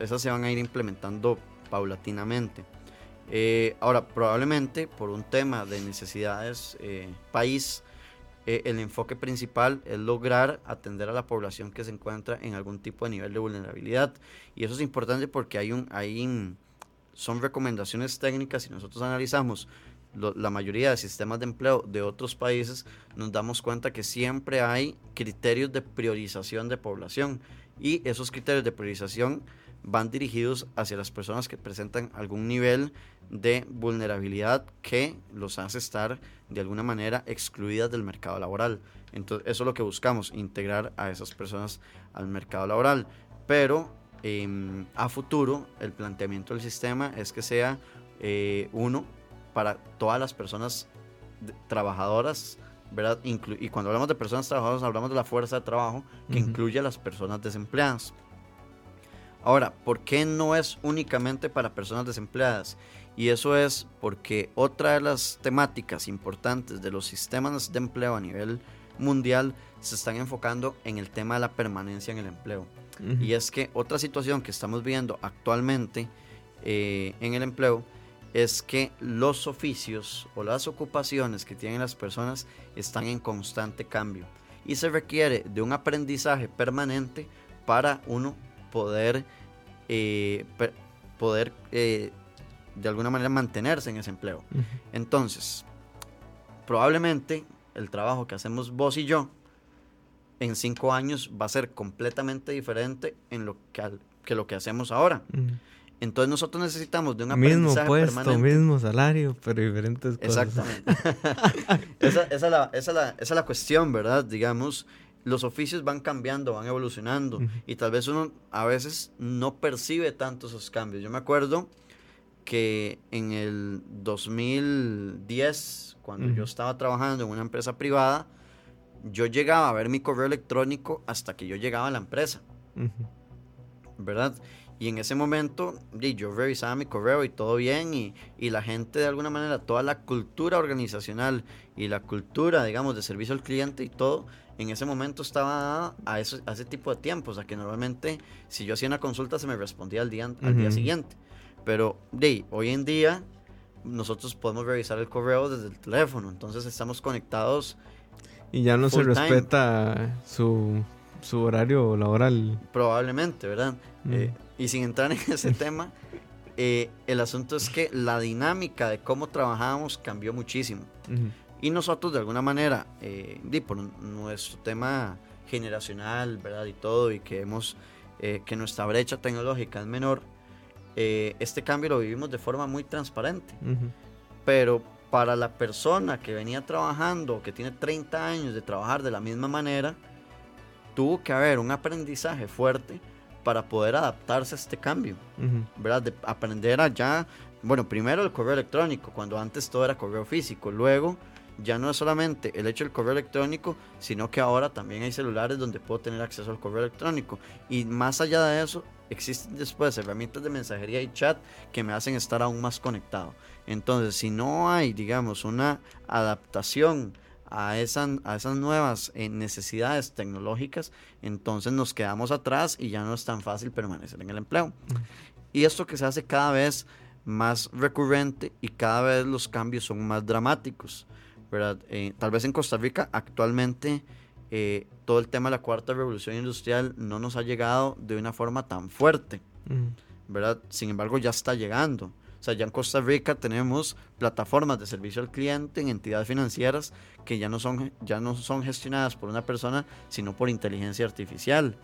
Speaker 2: Esas se van a ir implementando paulatinamente. Eh, ahora, probablemente por un tema de necesidades eh, país, eh, el enfoque principal es lograr atender a la población que se encuentra en algún tipo de nivel de vulnerabilidad. Y eso es importante porque hay un, hay, son recomendaciones técnicas y nosotros analizamos la mayoría de sistemas de empleo de otros países, nos damos cuenta que siempre hay criterios de priorización de población y esos criterios de priorización van dirigidos hacia las personas que presentan algún nivel de vulnerabilidad que los hace estar de alguna manera excluidas del mercado laboral. Entonces, eso es lo que buscamos, integrar a esas personas al mercado laboral. Pero em, a futuro, el planteamiento del sistema es que sea eh, uno para todas las personas trabajadoras, ¿verdad? y cuando hablamos de personas trabajadoras, hablamos de la fuerza de trabajo que incluye a las personas desempleadas. Ahora, ¿por qué no es únicamente para personas desempleadas? Y eso es porque otra de las temáticas importantes de los sistemas de empleo a nivel mundial se están enfocando en el tema de la permanencia en el empleo. Y es que otra situación que estamos viendo actualmente eh, en el empleo es que los oficios o las ocupaciones que tienen las personas están en constante cambio. Y se requiere de un aprendizaje permanente para uno poder, eh, poder eh, de alguna manera mantenerse en ese empleo. Entonces, probablemente el trabajo que hacemos vos y yo en cinco años va a ser completamente diferente en lo que, que lo que hacemos ahora. Entonces nosotros necesitamos de un
Speaker 1: aprendizaje mismo puesto, mismo salario, pero diferentes
Speaker 2: cosas. Exactamente. esa, esa, la, esa, la, esa, es la cuestión, ¿verdad? Digamos, los oficios van cambiando, van evolucionando y tal vez uno a veces no percibe tanto esos cambios. Yo me acuerdo que en el 2010, cuando yo estaba trabajando en una empresa privada, yo llegaba a ver mi correo electrónico hasta que yo llegaba a la empresa. ¿Verdad? Y en ese momento yo revisaba mi correo y todo bien y, y, la gente de alguna manera, toda la cultura organizacional y la cultura, digamos, de servicio al cliente y todo, en ese momento estaba a, eso, a ese tipo de tiempo. O sea, que normalmente si yo hacía una consulta se me respondía al día, al día siguiente. Pero de, hoy en día nosotros podemos revisar el correo desde el teléfono. Entonces estamos conectados.
Speaker 1: Y ya no se respeta su, su, horario laboral.
Speaker 2: Probablemente, ¿verdad? Eh, y sin entrar en ese tema, eh, el asunto es que la dinámica de cómo trabajamos cambió muchísimo. Y nosotros de alguna manera, eh, por nuestro tema generacional, ¿verdad? Y todo, y que hemos, eh, que nuestra brecha tecnológica es menor, eh, este cambio lo vivimos de forma muy transparente. Pero para la persona que venía trabajando, que tiene 30 años de trabajar de la misma manera, tuvo que haber un aprendizaje fuerte para poder adaptarse a este cambio, ¿verdad? De aprender a ya, bueno, primero el correo electrónico, cuando antes todo era correo físico, luego ya no es solamente el hecho del correo electrónico, sino que ahora también hay celulares donde puedo tener acceso al correo electrónico. Y más allá de eso, existen después herramientas de mensajería y chat que me hacen estar aún más conectado. Entonces, si no hay, digamos, una adaptación a, esa, a esas nuevas eh, necesidades tecnológicas, entonces nos quedamos atrás y ya no es tan fácil permanecer en el empleo. Y esto que se hace cada vez más recurrente y cada vez los cambios son más dramáticos. Eh, tal vez en Costa Rica actualmente eh, todo el tema de la cuarta revolución industrial no nos ha llegado de una forma tan fuerte, ¿verdad? Sin embargo, ya está llegando. O sea, ya en Costa Rica tenemos plataformas de servicio al cliente en entidades financieras que ya no son, ya no son gestionadas por una persona, sino por inteligencia artificial.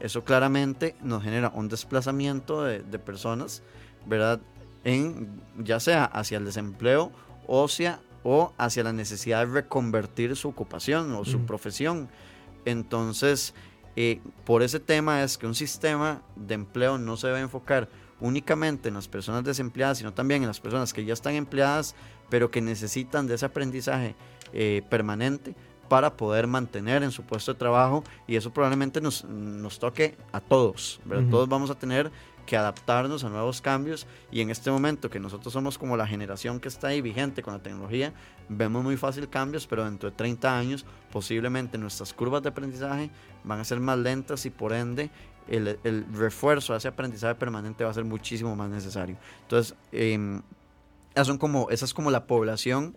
Speaker 2: Eso claramente nos genera un desplazamiento de, de personas, ¿verdad? En, ya sea hacia el desempleo o hacia o hacia la necesidad de reconvertir su ocupación o su profesión. Entonces, eh, por ese tema es que un sistema de empleo no se debe enfocar únicamente en las personas desempleadas, sino también en las personas que ya están empleadas, pero que necesitan de ese aprendizaje eh, permanente para poder mantener en su puesto de trabajo y eso probablemente nos, nos toque a todos, Todos vamos a tener que adaptarnos a nuevos cambios y en este momento que nosotros somos como la generación que está ahí vigente con la tecnología, vemos muy fácil cambios, pero dentro de 30 años posiblemente nuestras curvas de aprendizaje van a ser más lentas y por ende el, el refuerzo a ese aprendizaje permanente va a ser muchísimo más necesario. Entonces, esas son como, esa es como la población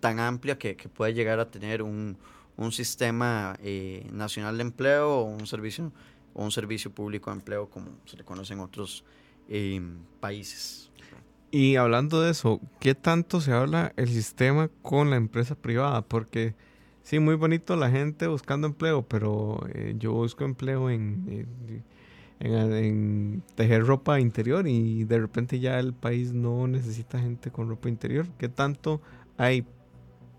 Speaker 2: tan amplia que, que puede llegar a tener un, un sistema eh, nacional de empleo o un servicio o un servicio público de empleo como se le conoce en otros eh, países.
Speaker 1: Y hablando de eso, ¿qué tanto se habla el sistema con la empresa privada? Porque sí, muy bonito la gente buscando empleo, pero eh, yo busco empleo en, en, en, tejer ropa interior y de repente ya el país no necesita gente con ropa interior. ¿Qué tanto hay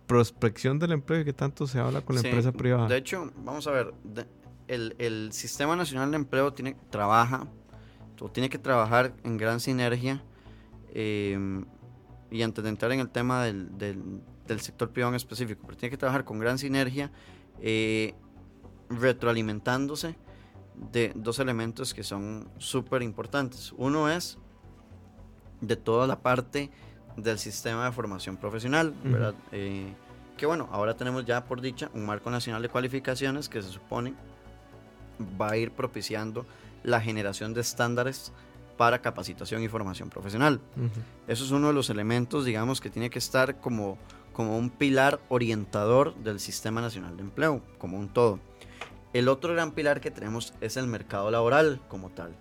Speaker 1: prospección del empleo y qué tanto se habla con la empresa privada?
Speaker 2: De hecho, vamos a ver, el, el, Sistema Nacional de Empleo tiene, trabaja, o tiene que trabajar en gran sinergia Em, y antes de entrar en el tema del, del, sector privado en específico, pero tiene que trabajar con gran sinergia, eh, retroalimentándose de dos elementos que son súper importantes. Uno es de toda la parte del sistema de formación profesional, ¿verdad? Eh, que bueno, ahora tenemos ya por dicha un marco nacional de cualificaciones que se supone va a ir propiciando la generación de estándares para capacitación y formación profesional. Eso es uno de los elementos, digamos, que tiene que estar como, como un pilar orientador del Sistema Nacional de Empleo, como un todo. El otro gran pilar que tenemos es el mercado laboral como tal.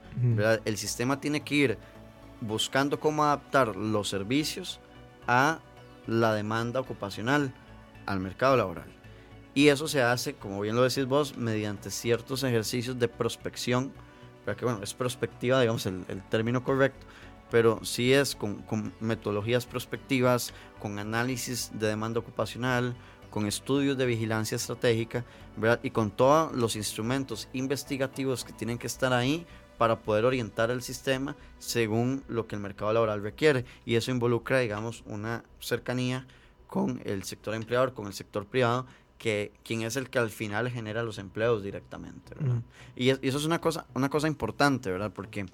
Speaker 2: El sistema tiene que ir buscando cómo adaptar los servicios a la demanda ocupacional, al mercado laboral. Y eso se hace, como bien lo decís vos, mediante ciertos ejercicios de prospección que bueno, es prospectiva, digamos, el, término correcto, pero sí es con, metodologías prospectivas, con análisis de demanda ocupacional, con estudios de vigilancia estratégica. Y con todos los instrumentos investigativos que tienen que estar ahí para poder orientar el sistema según lo que el mercado laboral requiere. Y eso involucra, digamos, una cercanía con el sector empleador, con el sector privado, que quien es el que al final genera los empleos directamente, y, eso es una cosa, una cosa importante, ¿verdad? Porque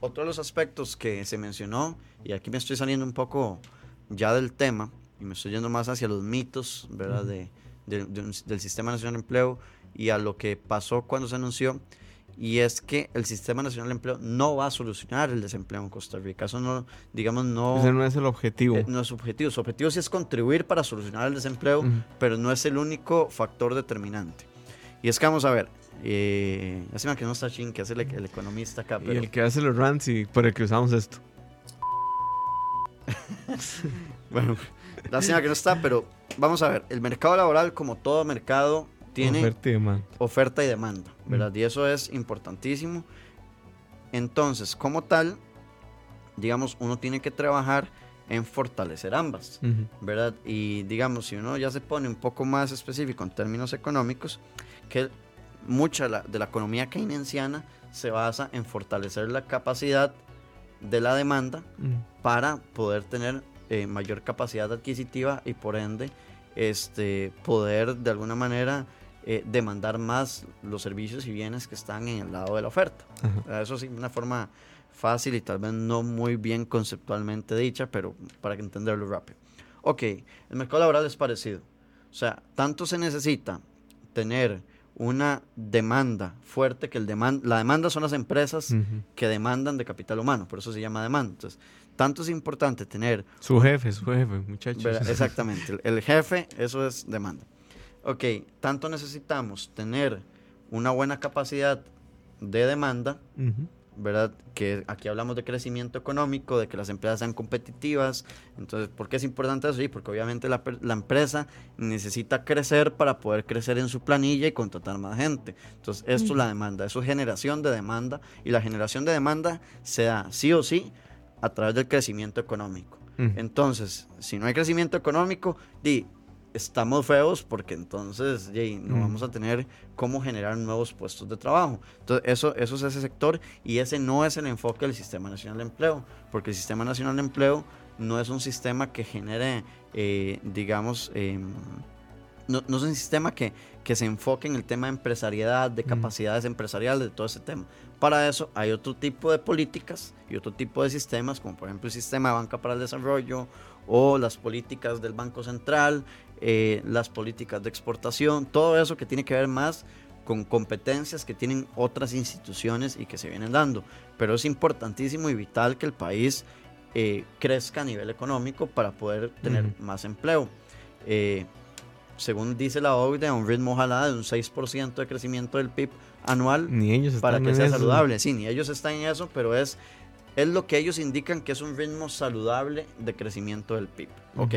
Speaker 2: otro de los aspectos que se mencionó, y aquí me estoy saliendo un poco ya del tema, y me estoy yendo más hacia los mitos, ¿verdad? de, del Sistema Nacional de Empleo y a lo que pasó cuando se anunció, y es que el Sistema Nacional de Empleo no va a solucionar el desempleo en Costa Rica. Eso no, digamos, no...
Speaker 1: Ese no es el objetivo.
Speaker 2: Eh, no es objetivo. Su objetivo sí es contribuir para solucionar el desempleo, pero no es el único factor determinante. Y es que vamos a ver, eh, lástima que no está Chin, que es el, economista acá.
Speaker 1: Y el que hace los rants y por el que usamos esto.
Speaker 2: bueno, lástima que no está, pero vamos a ver, el mercado laboral, como todo mercado, tiene oferta y demanda, ¿verdad? Y eso es importantísimo. Entonces, como tal, digamos, uno tiene que trabajar en fortalecer ambas, ¿verdad? Y digamos, si uno ya se pone un poco más específico en términos económicos, que mucha de la economía keynesiana se basa en fortalecer la capacidad de la demanda para poder tener eh, mayor capacidad adquisitiva y por ende este, poder de alguna manera eh, demandar más los servicios y bienes que están en el lado de la oferta. Eso sí, una forma fácil y tal vez no muy bien conceptualmente dicha, pero para entenderlo rápido. Ok, el mercado laboral es parecido. O sea, tanto se necesita tener una demanda fuerte, que el demand, la demanda son las empresas que demandan de capital humano, por eso se llama demanda. Entonces, tanto es importante tener...
Speaker 1: Su jefe, su jefe, muchachos.
Speaker 2: Exactamente, el jefe, eso es demanda ok, tanto necesitamos tener una buena capacidad de demanda, ¿verdad? Que aquí hablamos de crecimiento económico, de que las empresas sean competitivas. Entonces, ¿por qué es importante eso? Sí, porque obviamente la, empresa necesita crecer para poder crecer en su planilla y contratar más gente. Entonces, esto es la demanda, eso es generación de demanda y la generación de demanda se da sí o sí a través del crecimiento económico. Entonces, si no hay crecimiento económico, di, estamos feos porque entonces no mm. vamos a tener cómo generar nuevos puestos de trabajo. Entonces, eso, eso es ese sector y ese no es el enfoque del Sistema Nacional de Empleo, porque el Sistema Nacional de Empleo no es un sistema que genere, eh, digamos, em, no, no, es un sistema que, que, se enfoque en el tema de empresariedad, de mm. capacidades empresariales, de todo ese tema. Para eso hay otro tipo de políticas y otro tipo de sistemas, como por ejemplo el sistema de banca para el desarrollo o las políticas del Banco Central, eh, las políticas de exportación, todo eso que tiene que ver más con competencias que tienen otras instituciones y que se vienen dando. Pero es importantísimo y vital que el país eh, crezca a nivel económico para poder tener más empleo. Eh, según dice la OCDE, a un ritmo ojalá de un 6% de crecimiento del PIB anual
Speaker 1: ni ellos
Speaker 2: para que sea saludable. Sí, ni ellos están en eso, pero es, es lo que ellos indican que es un ritmo saludable de crecimiento del PIB. Ok,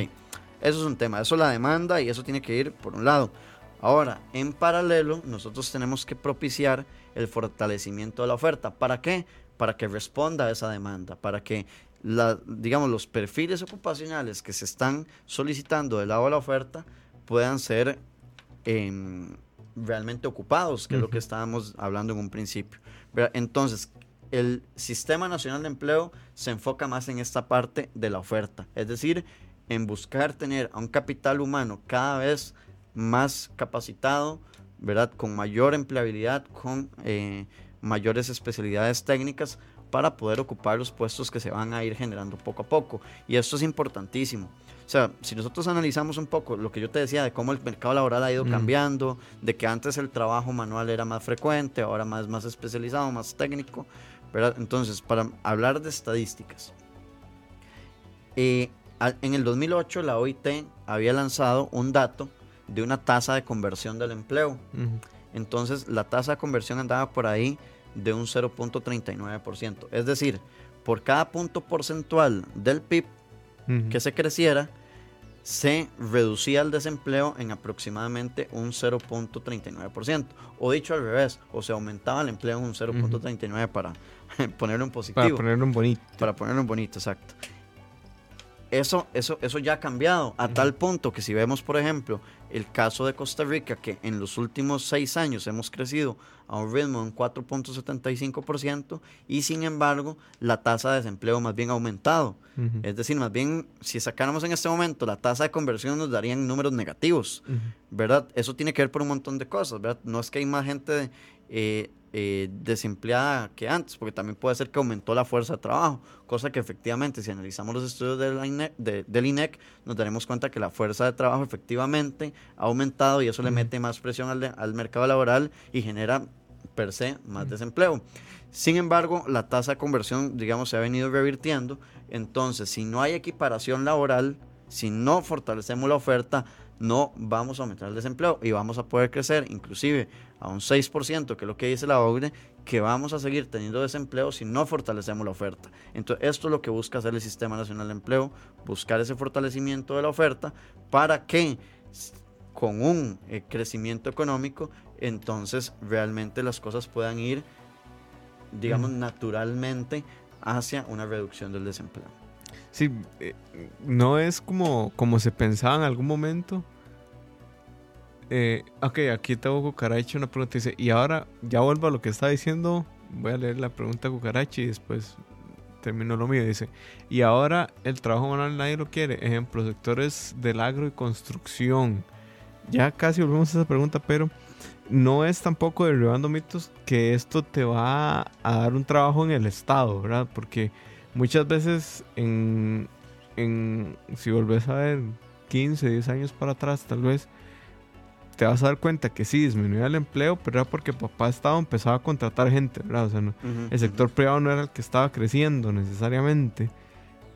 Speaker 2: eso es un tema, eso es la demanda y eso tiene que ir por un lado. Ahora, en paralelo, nosotros tenemos que propiciar el fortalecimiento de la oferta. ¿Para qué? Para que responda a esa demanda, para que la, digamos, los perfiles ocupacionales que se están solicitando del lado de la oferta puedan ser em, realmente ocupados, que es lo que estábamos hablando en un principio. Entonces, el Sistema Nacional de Empleo se enfoca más en esta parte de la oferta, es decir, en buscar tener a un capital humano cada vez más capacitado, ¿verdad? Con mayor empleabilidad, con eh, mayores especialidades técnicas para poder ocupar los puestos que se van a ir generando poco a poco. Y esto es importantísimo. O sea, si nosotros analizamos un poco lo que yo te decía de cómo el mercado laboral ha ido mm. cambiando, de que antes el trabajo manual era más frecuente, ahora más, más especializado, más técnico, ¿verdad? Entonces, para hablar de estadísticas, eh, en el 2008 la OIT había lanzado un dato de una tasa de conversión del empleo. Entonces la tasa de conversión andaba por ahí de un 0.39%. Es decir, por cada punto porcentual del PIB que se creciera, se reducía el desempleo en aproximadamente un 0.39%. O dicho al revés, o se aumentaba el empleo en un 0.39 para ponerlo en positivo.
Speaker 1: Para ponerlo en bonito.
Speaker 2: Para ponerlo en bonito, exacto eso, eso, eso ya ha cambiado a tal punto que si vemos, por ejemplo, el caso de Costa Rica, que en los últimos seis años hemos crecido a un ritmo de un 4.75% y sin embargo la tasa de desempleo más bien ha aumentado. Es decir, más bien si sacáramos en este momento la tasa de conversión nos darían números negativos, ¿verdad? Eso tiene que ver por un montón de cosas, ¿verdad? No es que hay más gente... Eh, eh, desempleada que antes, porque también puede ser que aumentó la fuerza de trabajo, cosa que efectivamente, si analizamos los estudios del INEC, del INEC nos daremos cuenta que la fuerza de trabajo efectivamente ha aumentado y eso le mete más presión al, al, mercado laboral y genera per se más desempleo. Sin embargo, la tasa de conversión, digamos, se ha venido revirtiendo, entonces si no hay equiparación laboral, si no fortalecemos la oferta, no vamos a aumentar el desempleo y vamos a poder crecer. Inclusive a un 6%, que es lo que dice la OCDE, que vamos a seguir teniendo desempleo si no fortalecemos la oferta. Entonces, esto es lo que busca hacer el Sistema Nacional de Empleo, buscar ese fortalecimiento de la oferta para que con un eh, crecimiento económico, entonces realmente las cosas puedan ir, digamos, naturalmente hacia una reducción del desempleo.
Speaker 1: Sí, eh, no es como, como se pensaba en algún momento. Eh, ok, aquí tengo Cucaracha una pregunta. Dice, y ahora ya vuelvo a lo que está diciendo. Voy a leer la pregunta a Cucaracha y después termino lo mío. Dice, y ahora el trabajo manual nadie lo quiere. Ejemplo, sectores del agro y construcción. Ya casi volvemos a esa pregunta, pero no es tampoco derribando mitos que esto te va a dar un trabajo en el Estado, ¿verdad? Porque muchas veces en, en si volvés a ver 15, 10 años para atrás, tal vez te vas a dar cuenta que sí disminuía el empleo, pero era porque papá estaba empezaba a contratar gente, ¿verdad? O sea, el sector privado no era el que estaba creciendo necesariamente.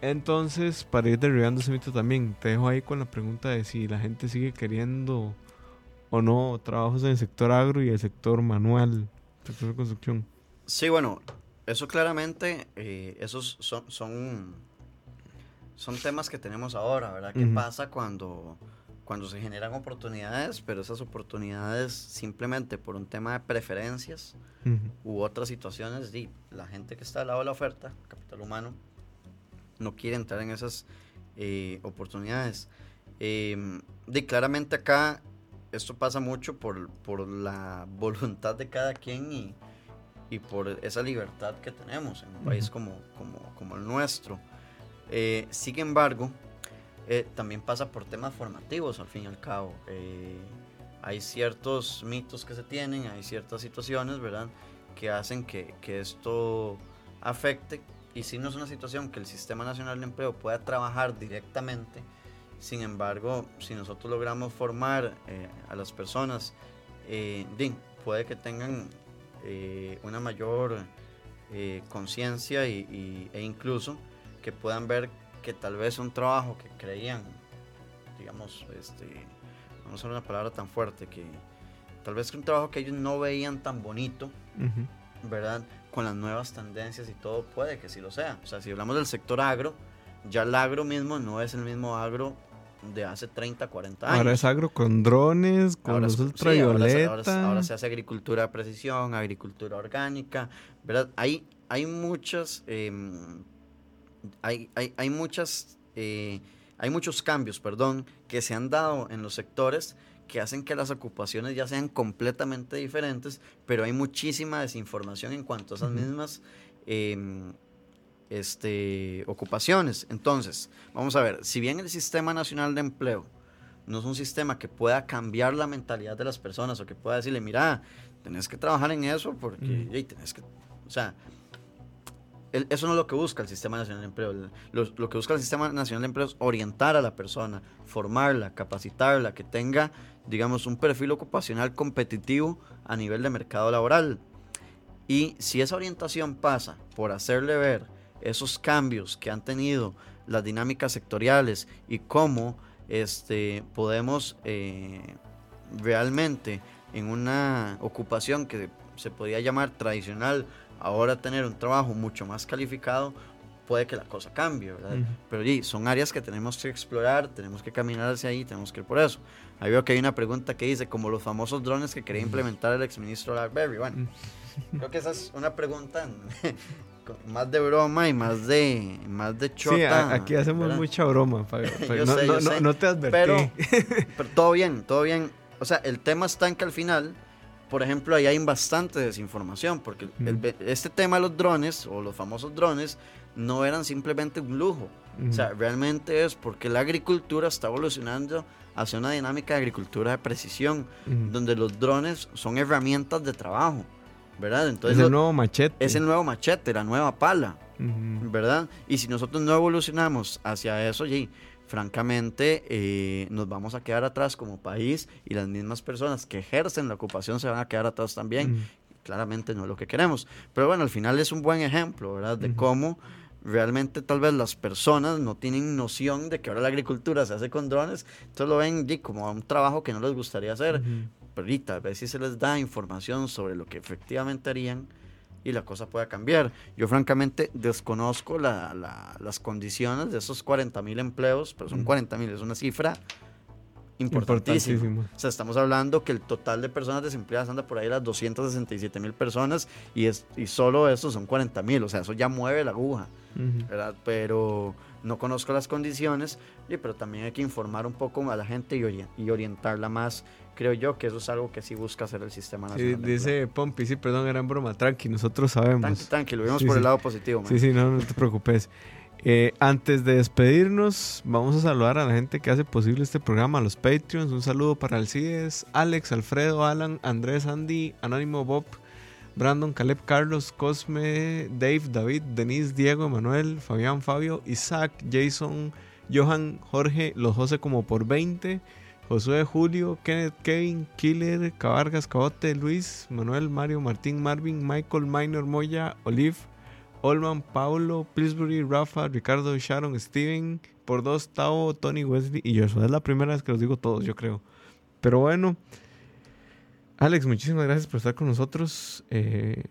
Speaker 1: Entonces, para ir derribando ese mito también, te dejo ahí con la pregunta de si la gente sigue queriendo o no trabajos en el sector agro y el sector manual, sector de construcción.
Speaker 2: Sí, bueno, eso claramente, eh, esos son, son, son temas que tenemos ahora, ¿verdad? ¿Qué pasa cuando, cuando se generan oportunidades, pero esas oportunidades simplemente por un tema de preferencias u otras situaciones, y la gente que está al lado de la oferta, capital humano, no quiere entrar en esas eh, oportunidades. Eh, claramente acá esto pasa mucho por, por la voluntad de cada quien y y por esa libertad que tenemos en un país como, como, como el nuestro. Eh, sin embargo, eh, también pasa por temas formativos al fin y al cabo. Eh, hay ciertos mitos que se tienen, hay ciertas situaciones, ¿verdad?, que hacen que, que esto afecte. Y si no es una situación que el Sistema Nacional de Empleo pueda trabajar directamente, sin embargo, si nosotros logramos formar a las personas, puede que tengan eh, una mayor eh, conciencia e incluso que puedan ver que tal vez un trabajo que creían, digamos, este, a usar una palabra tan fuerte, que tal vez un trabajo que ellos no veían tan bonito, ¿verdad? Con las nuevas tendencias y todo, puede que sí lo sea. O sea, si hablamos del sector agro, ya el agro mismo no es el mismo agro de hace 30, 40 años.
Speaker 1: Ahora es agro con drones, con los ultravioletas.
Speaker 2: ahora, se hace agricultura de precisión, agricultura orgánica, ¿verdad? Hay, hay muchas, em, hay, hay, hay, muchas, eh, hay muchos cambios, perdón, que se han dado en los sectores que hacen que las ocupaciones ya sean completamente diferentes, pero hay muchísima desinformación en cuanto a esas mismas em, este, ocupaciones. Entonces, vamos a ver, si bien el Sistema Nacional de Empleo no es un sistema que pueda cambiar la mentalidad de las personas o que pueda decirle, mira, tenés que trabajar en eso porque tenés que, o sea, eso no es lo que busca el Sistema Nacional de Empleo. Lo, que busca el Sistema Nacional de Empleo es orientar a la persona, formarla, capacitarla, que tenga, digamos, un perfil ocupacional competitivo a nivel de mercado laboral. Y si esa orientación pasa por hacerle ver esos cambios que han tenido las dinámicas sectoriales y cómo este, podemos eh, realmente en una ocupación que se podía llamar tradicional, ahora tener un trabajo mucho más calificado, puede que la cosa cambie, ¿verdad? Pero sí, son áreas que tenemos que explorar, tenemos que caminar hacia ahí, tenemos que ir por eso. Ahí veo que hay una pregunta que dice, como los famosos drones que quería implementar el exministro Larberry. Bueno, creo que esa es una pregunta más de broma y más de más de chota. Sí,
Speaker 1: aquí hacemos mucha broma. no, te advertí.
Speaker 2: Pero, pero, todo bien, todo bien. O sea, el tema está en que al final, por ejemplo, ahí hay bastante desinformación, porque este tema de los drones, o los famosos drones, no eran simplemente un lujo. O sea, realmente es porque la agricultura está evolucionando hacia una dinámica de agricultura de precisión, donde los drones son herramientas de trabajo. ¿verdad?
Speaker 1: Entonces, es el nuevo machete.
Speaker 2: Es el nuevo machete, la nueva pala, ¿verdad? Y si nosotros no evolucionamos hacia eso, y, francamente eh, nos vamos a quedar atrás como país y las mismas personas que ejercen la ocupación se van a quedar atrás también. Claramente no es lo que queremos. Pero bueno, al final es un buen ejemplo, ¿verdad? De cómo realmente tal vez las personas no tienen noción de que ahora la agricultura se hace con drones, entonces lo ven como un trabajo que no les gustaría hacer pero a ver si se les da información sobre lo que efectivamente harían y la cosa pueda cambiar. Yo francamente desconozco las condiciones de esos 40 mil empleos, pero son 40 mil, es una cifra importantísima. O sea, estamos hablando que el total de personas desempleadas anda por ahí las 267 mil personas y, es, y solo eso son 40 mil, o sea, eso ya mueve la aguja, ¿verdad? Pero no conozco las condiciones, pero también hay que informar un poco a la gente y orientarla más creo yo que eso es algo que sí busca hacer el sistema nacional.
Speaker 1: Sí, dice Pompi, sí, perdón, era en broma, tranqui, nosotros sabemos.
Speaker 2: Tranqui, tranqui lo vemos por el lado positivo.
Speaker 1: Sí, sí, no, no te preocupes. Eh, antes de despedirnos, vamos a saludar a la gente que hace posible este programa, a los Patreons. Un saludo para Alcides, Alex, Alfredo, Alan, Andrés, Andy, Anónimo Bob, Brandon, Caleb, Carlos, Cosme, Dave, David, Denise, Diego, Emanuel, Fabián, Fabio, Isaac, Jason, Johan, Jorge, los José como por 20. Josué Julio, Kenneth, Kevin, Killer, Cabargas, Cabote, Luis, Manuel, Mario, Martín, Marvin, Michael, Minor, Moya, Olive, Olman, Paulo, Pillsbury, Rafa, Ricardo, Sharon, Steven, por dos, Tao, Tony, Wesley y Joshua. Es la primera vez que los digo todos, yo creo. Pero bueno, Alex, muchísimas gracias por estar con nosotros. Eh,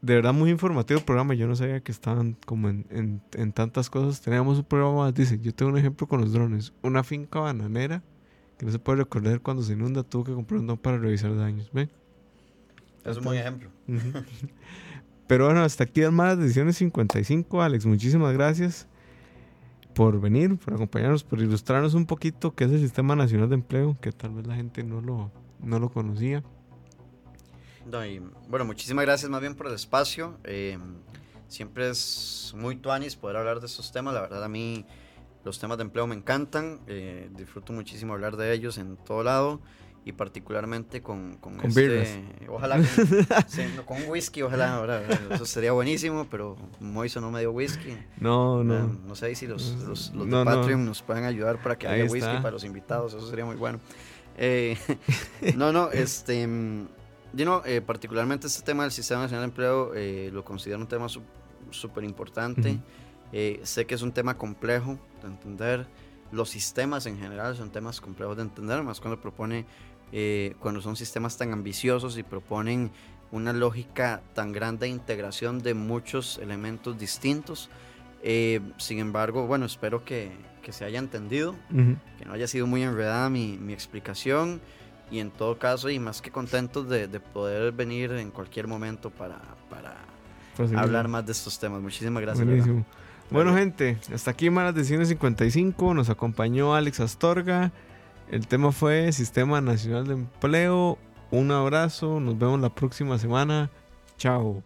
Speaker 1: de verdad muy informativo el programa. Yo no sabía que estaban como en, en tantas cosas. Teníamos un programa, dice, yo tengo un ejemplo con los drones. Una finca bananera que no se puede recordar cuando se inunda, tuvo que comprar un don para revisar daños.
Speaker 2: Es un buen ejemplo.
Speaker 1: Pero bueno, hasta aquí más Decisiones 55. Alex, muchísimas gracias por venir, por acompañarnos, por ilustrarnos un poquito qué es el Sistema Nacional de Empleo, que tal vez la gente no lo, no lo conocía.
Speaker 2: bueno, muchísimas gracias más bien por el espacio. Eh, siempre es muy tuanis poder hablar de estos temas. La verdad, a mí los temas de empleo me encantan, eh, disfruto muchísimo hablar de ellos en todo lado y particularmente con, con, este, ojalá con, un whisky, ojalá, ahora, eso sería buenísimo, pero Moiso no me dio whisky.
Speaker 1: No, no.
Speaker 2: No, no sé si los, los, de Patreon nos pueden ayudar para que haya whisky para los invitados, eso sería muy bueno. Eh, no, no, este, yo no, eh, particularmente este tema del Sistema Nacional de Empleo lo considero un tema súper importante. Eh, sé que es un tema complejo de entender. Los sistemas en general son temas complejos de entender, más cuando propone, eh, cuando son sistemas tan ambiciosos y proponen una lógica tan grande de integración de muchos elementos distintos. Eh, sin embargo, bueno, espero que, que se haya entendido, que no haya sido muy enredada mi, mi, explicación y en todo caso, y más que contentos de, de poder venir en cualquier momento para, para pues hablar más de estos temas. Muchísimas gracias.
Speaker 1: Bueno, gente, hasta aquí Maras de 155. Nos acompañó Alex Astorga. El tema fue Sistema Nacional de Empleo. Un abrazo. Nos vemos la próxima semana. Chao.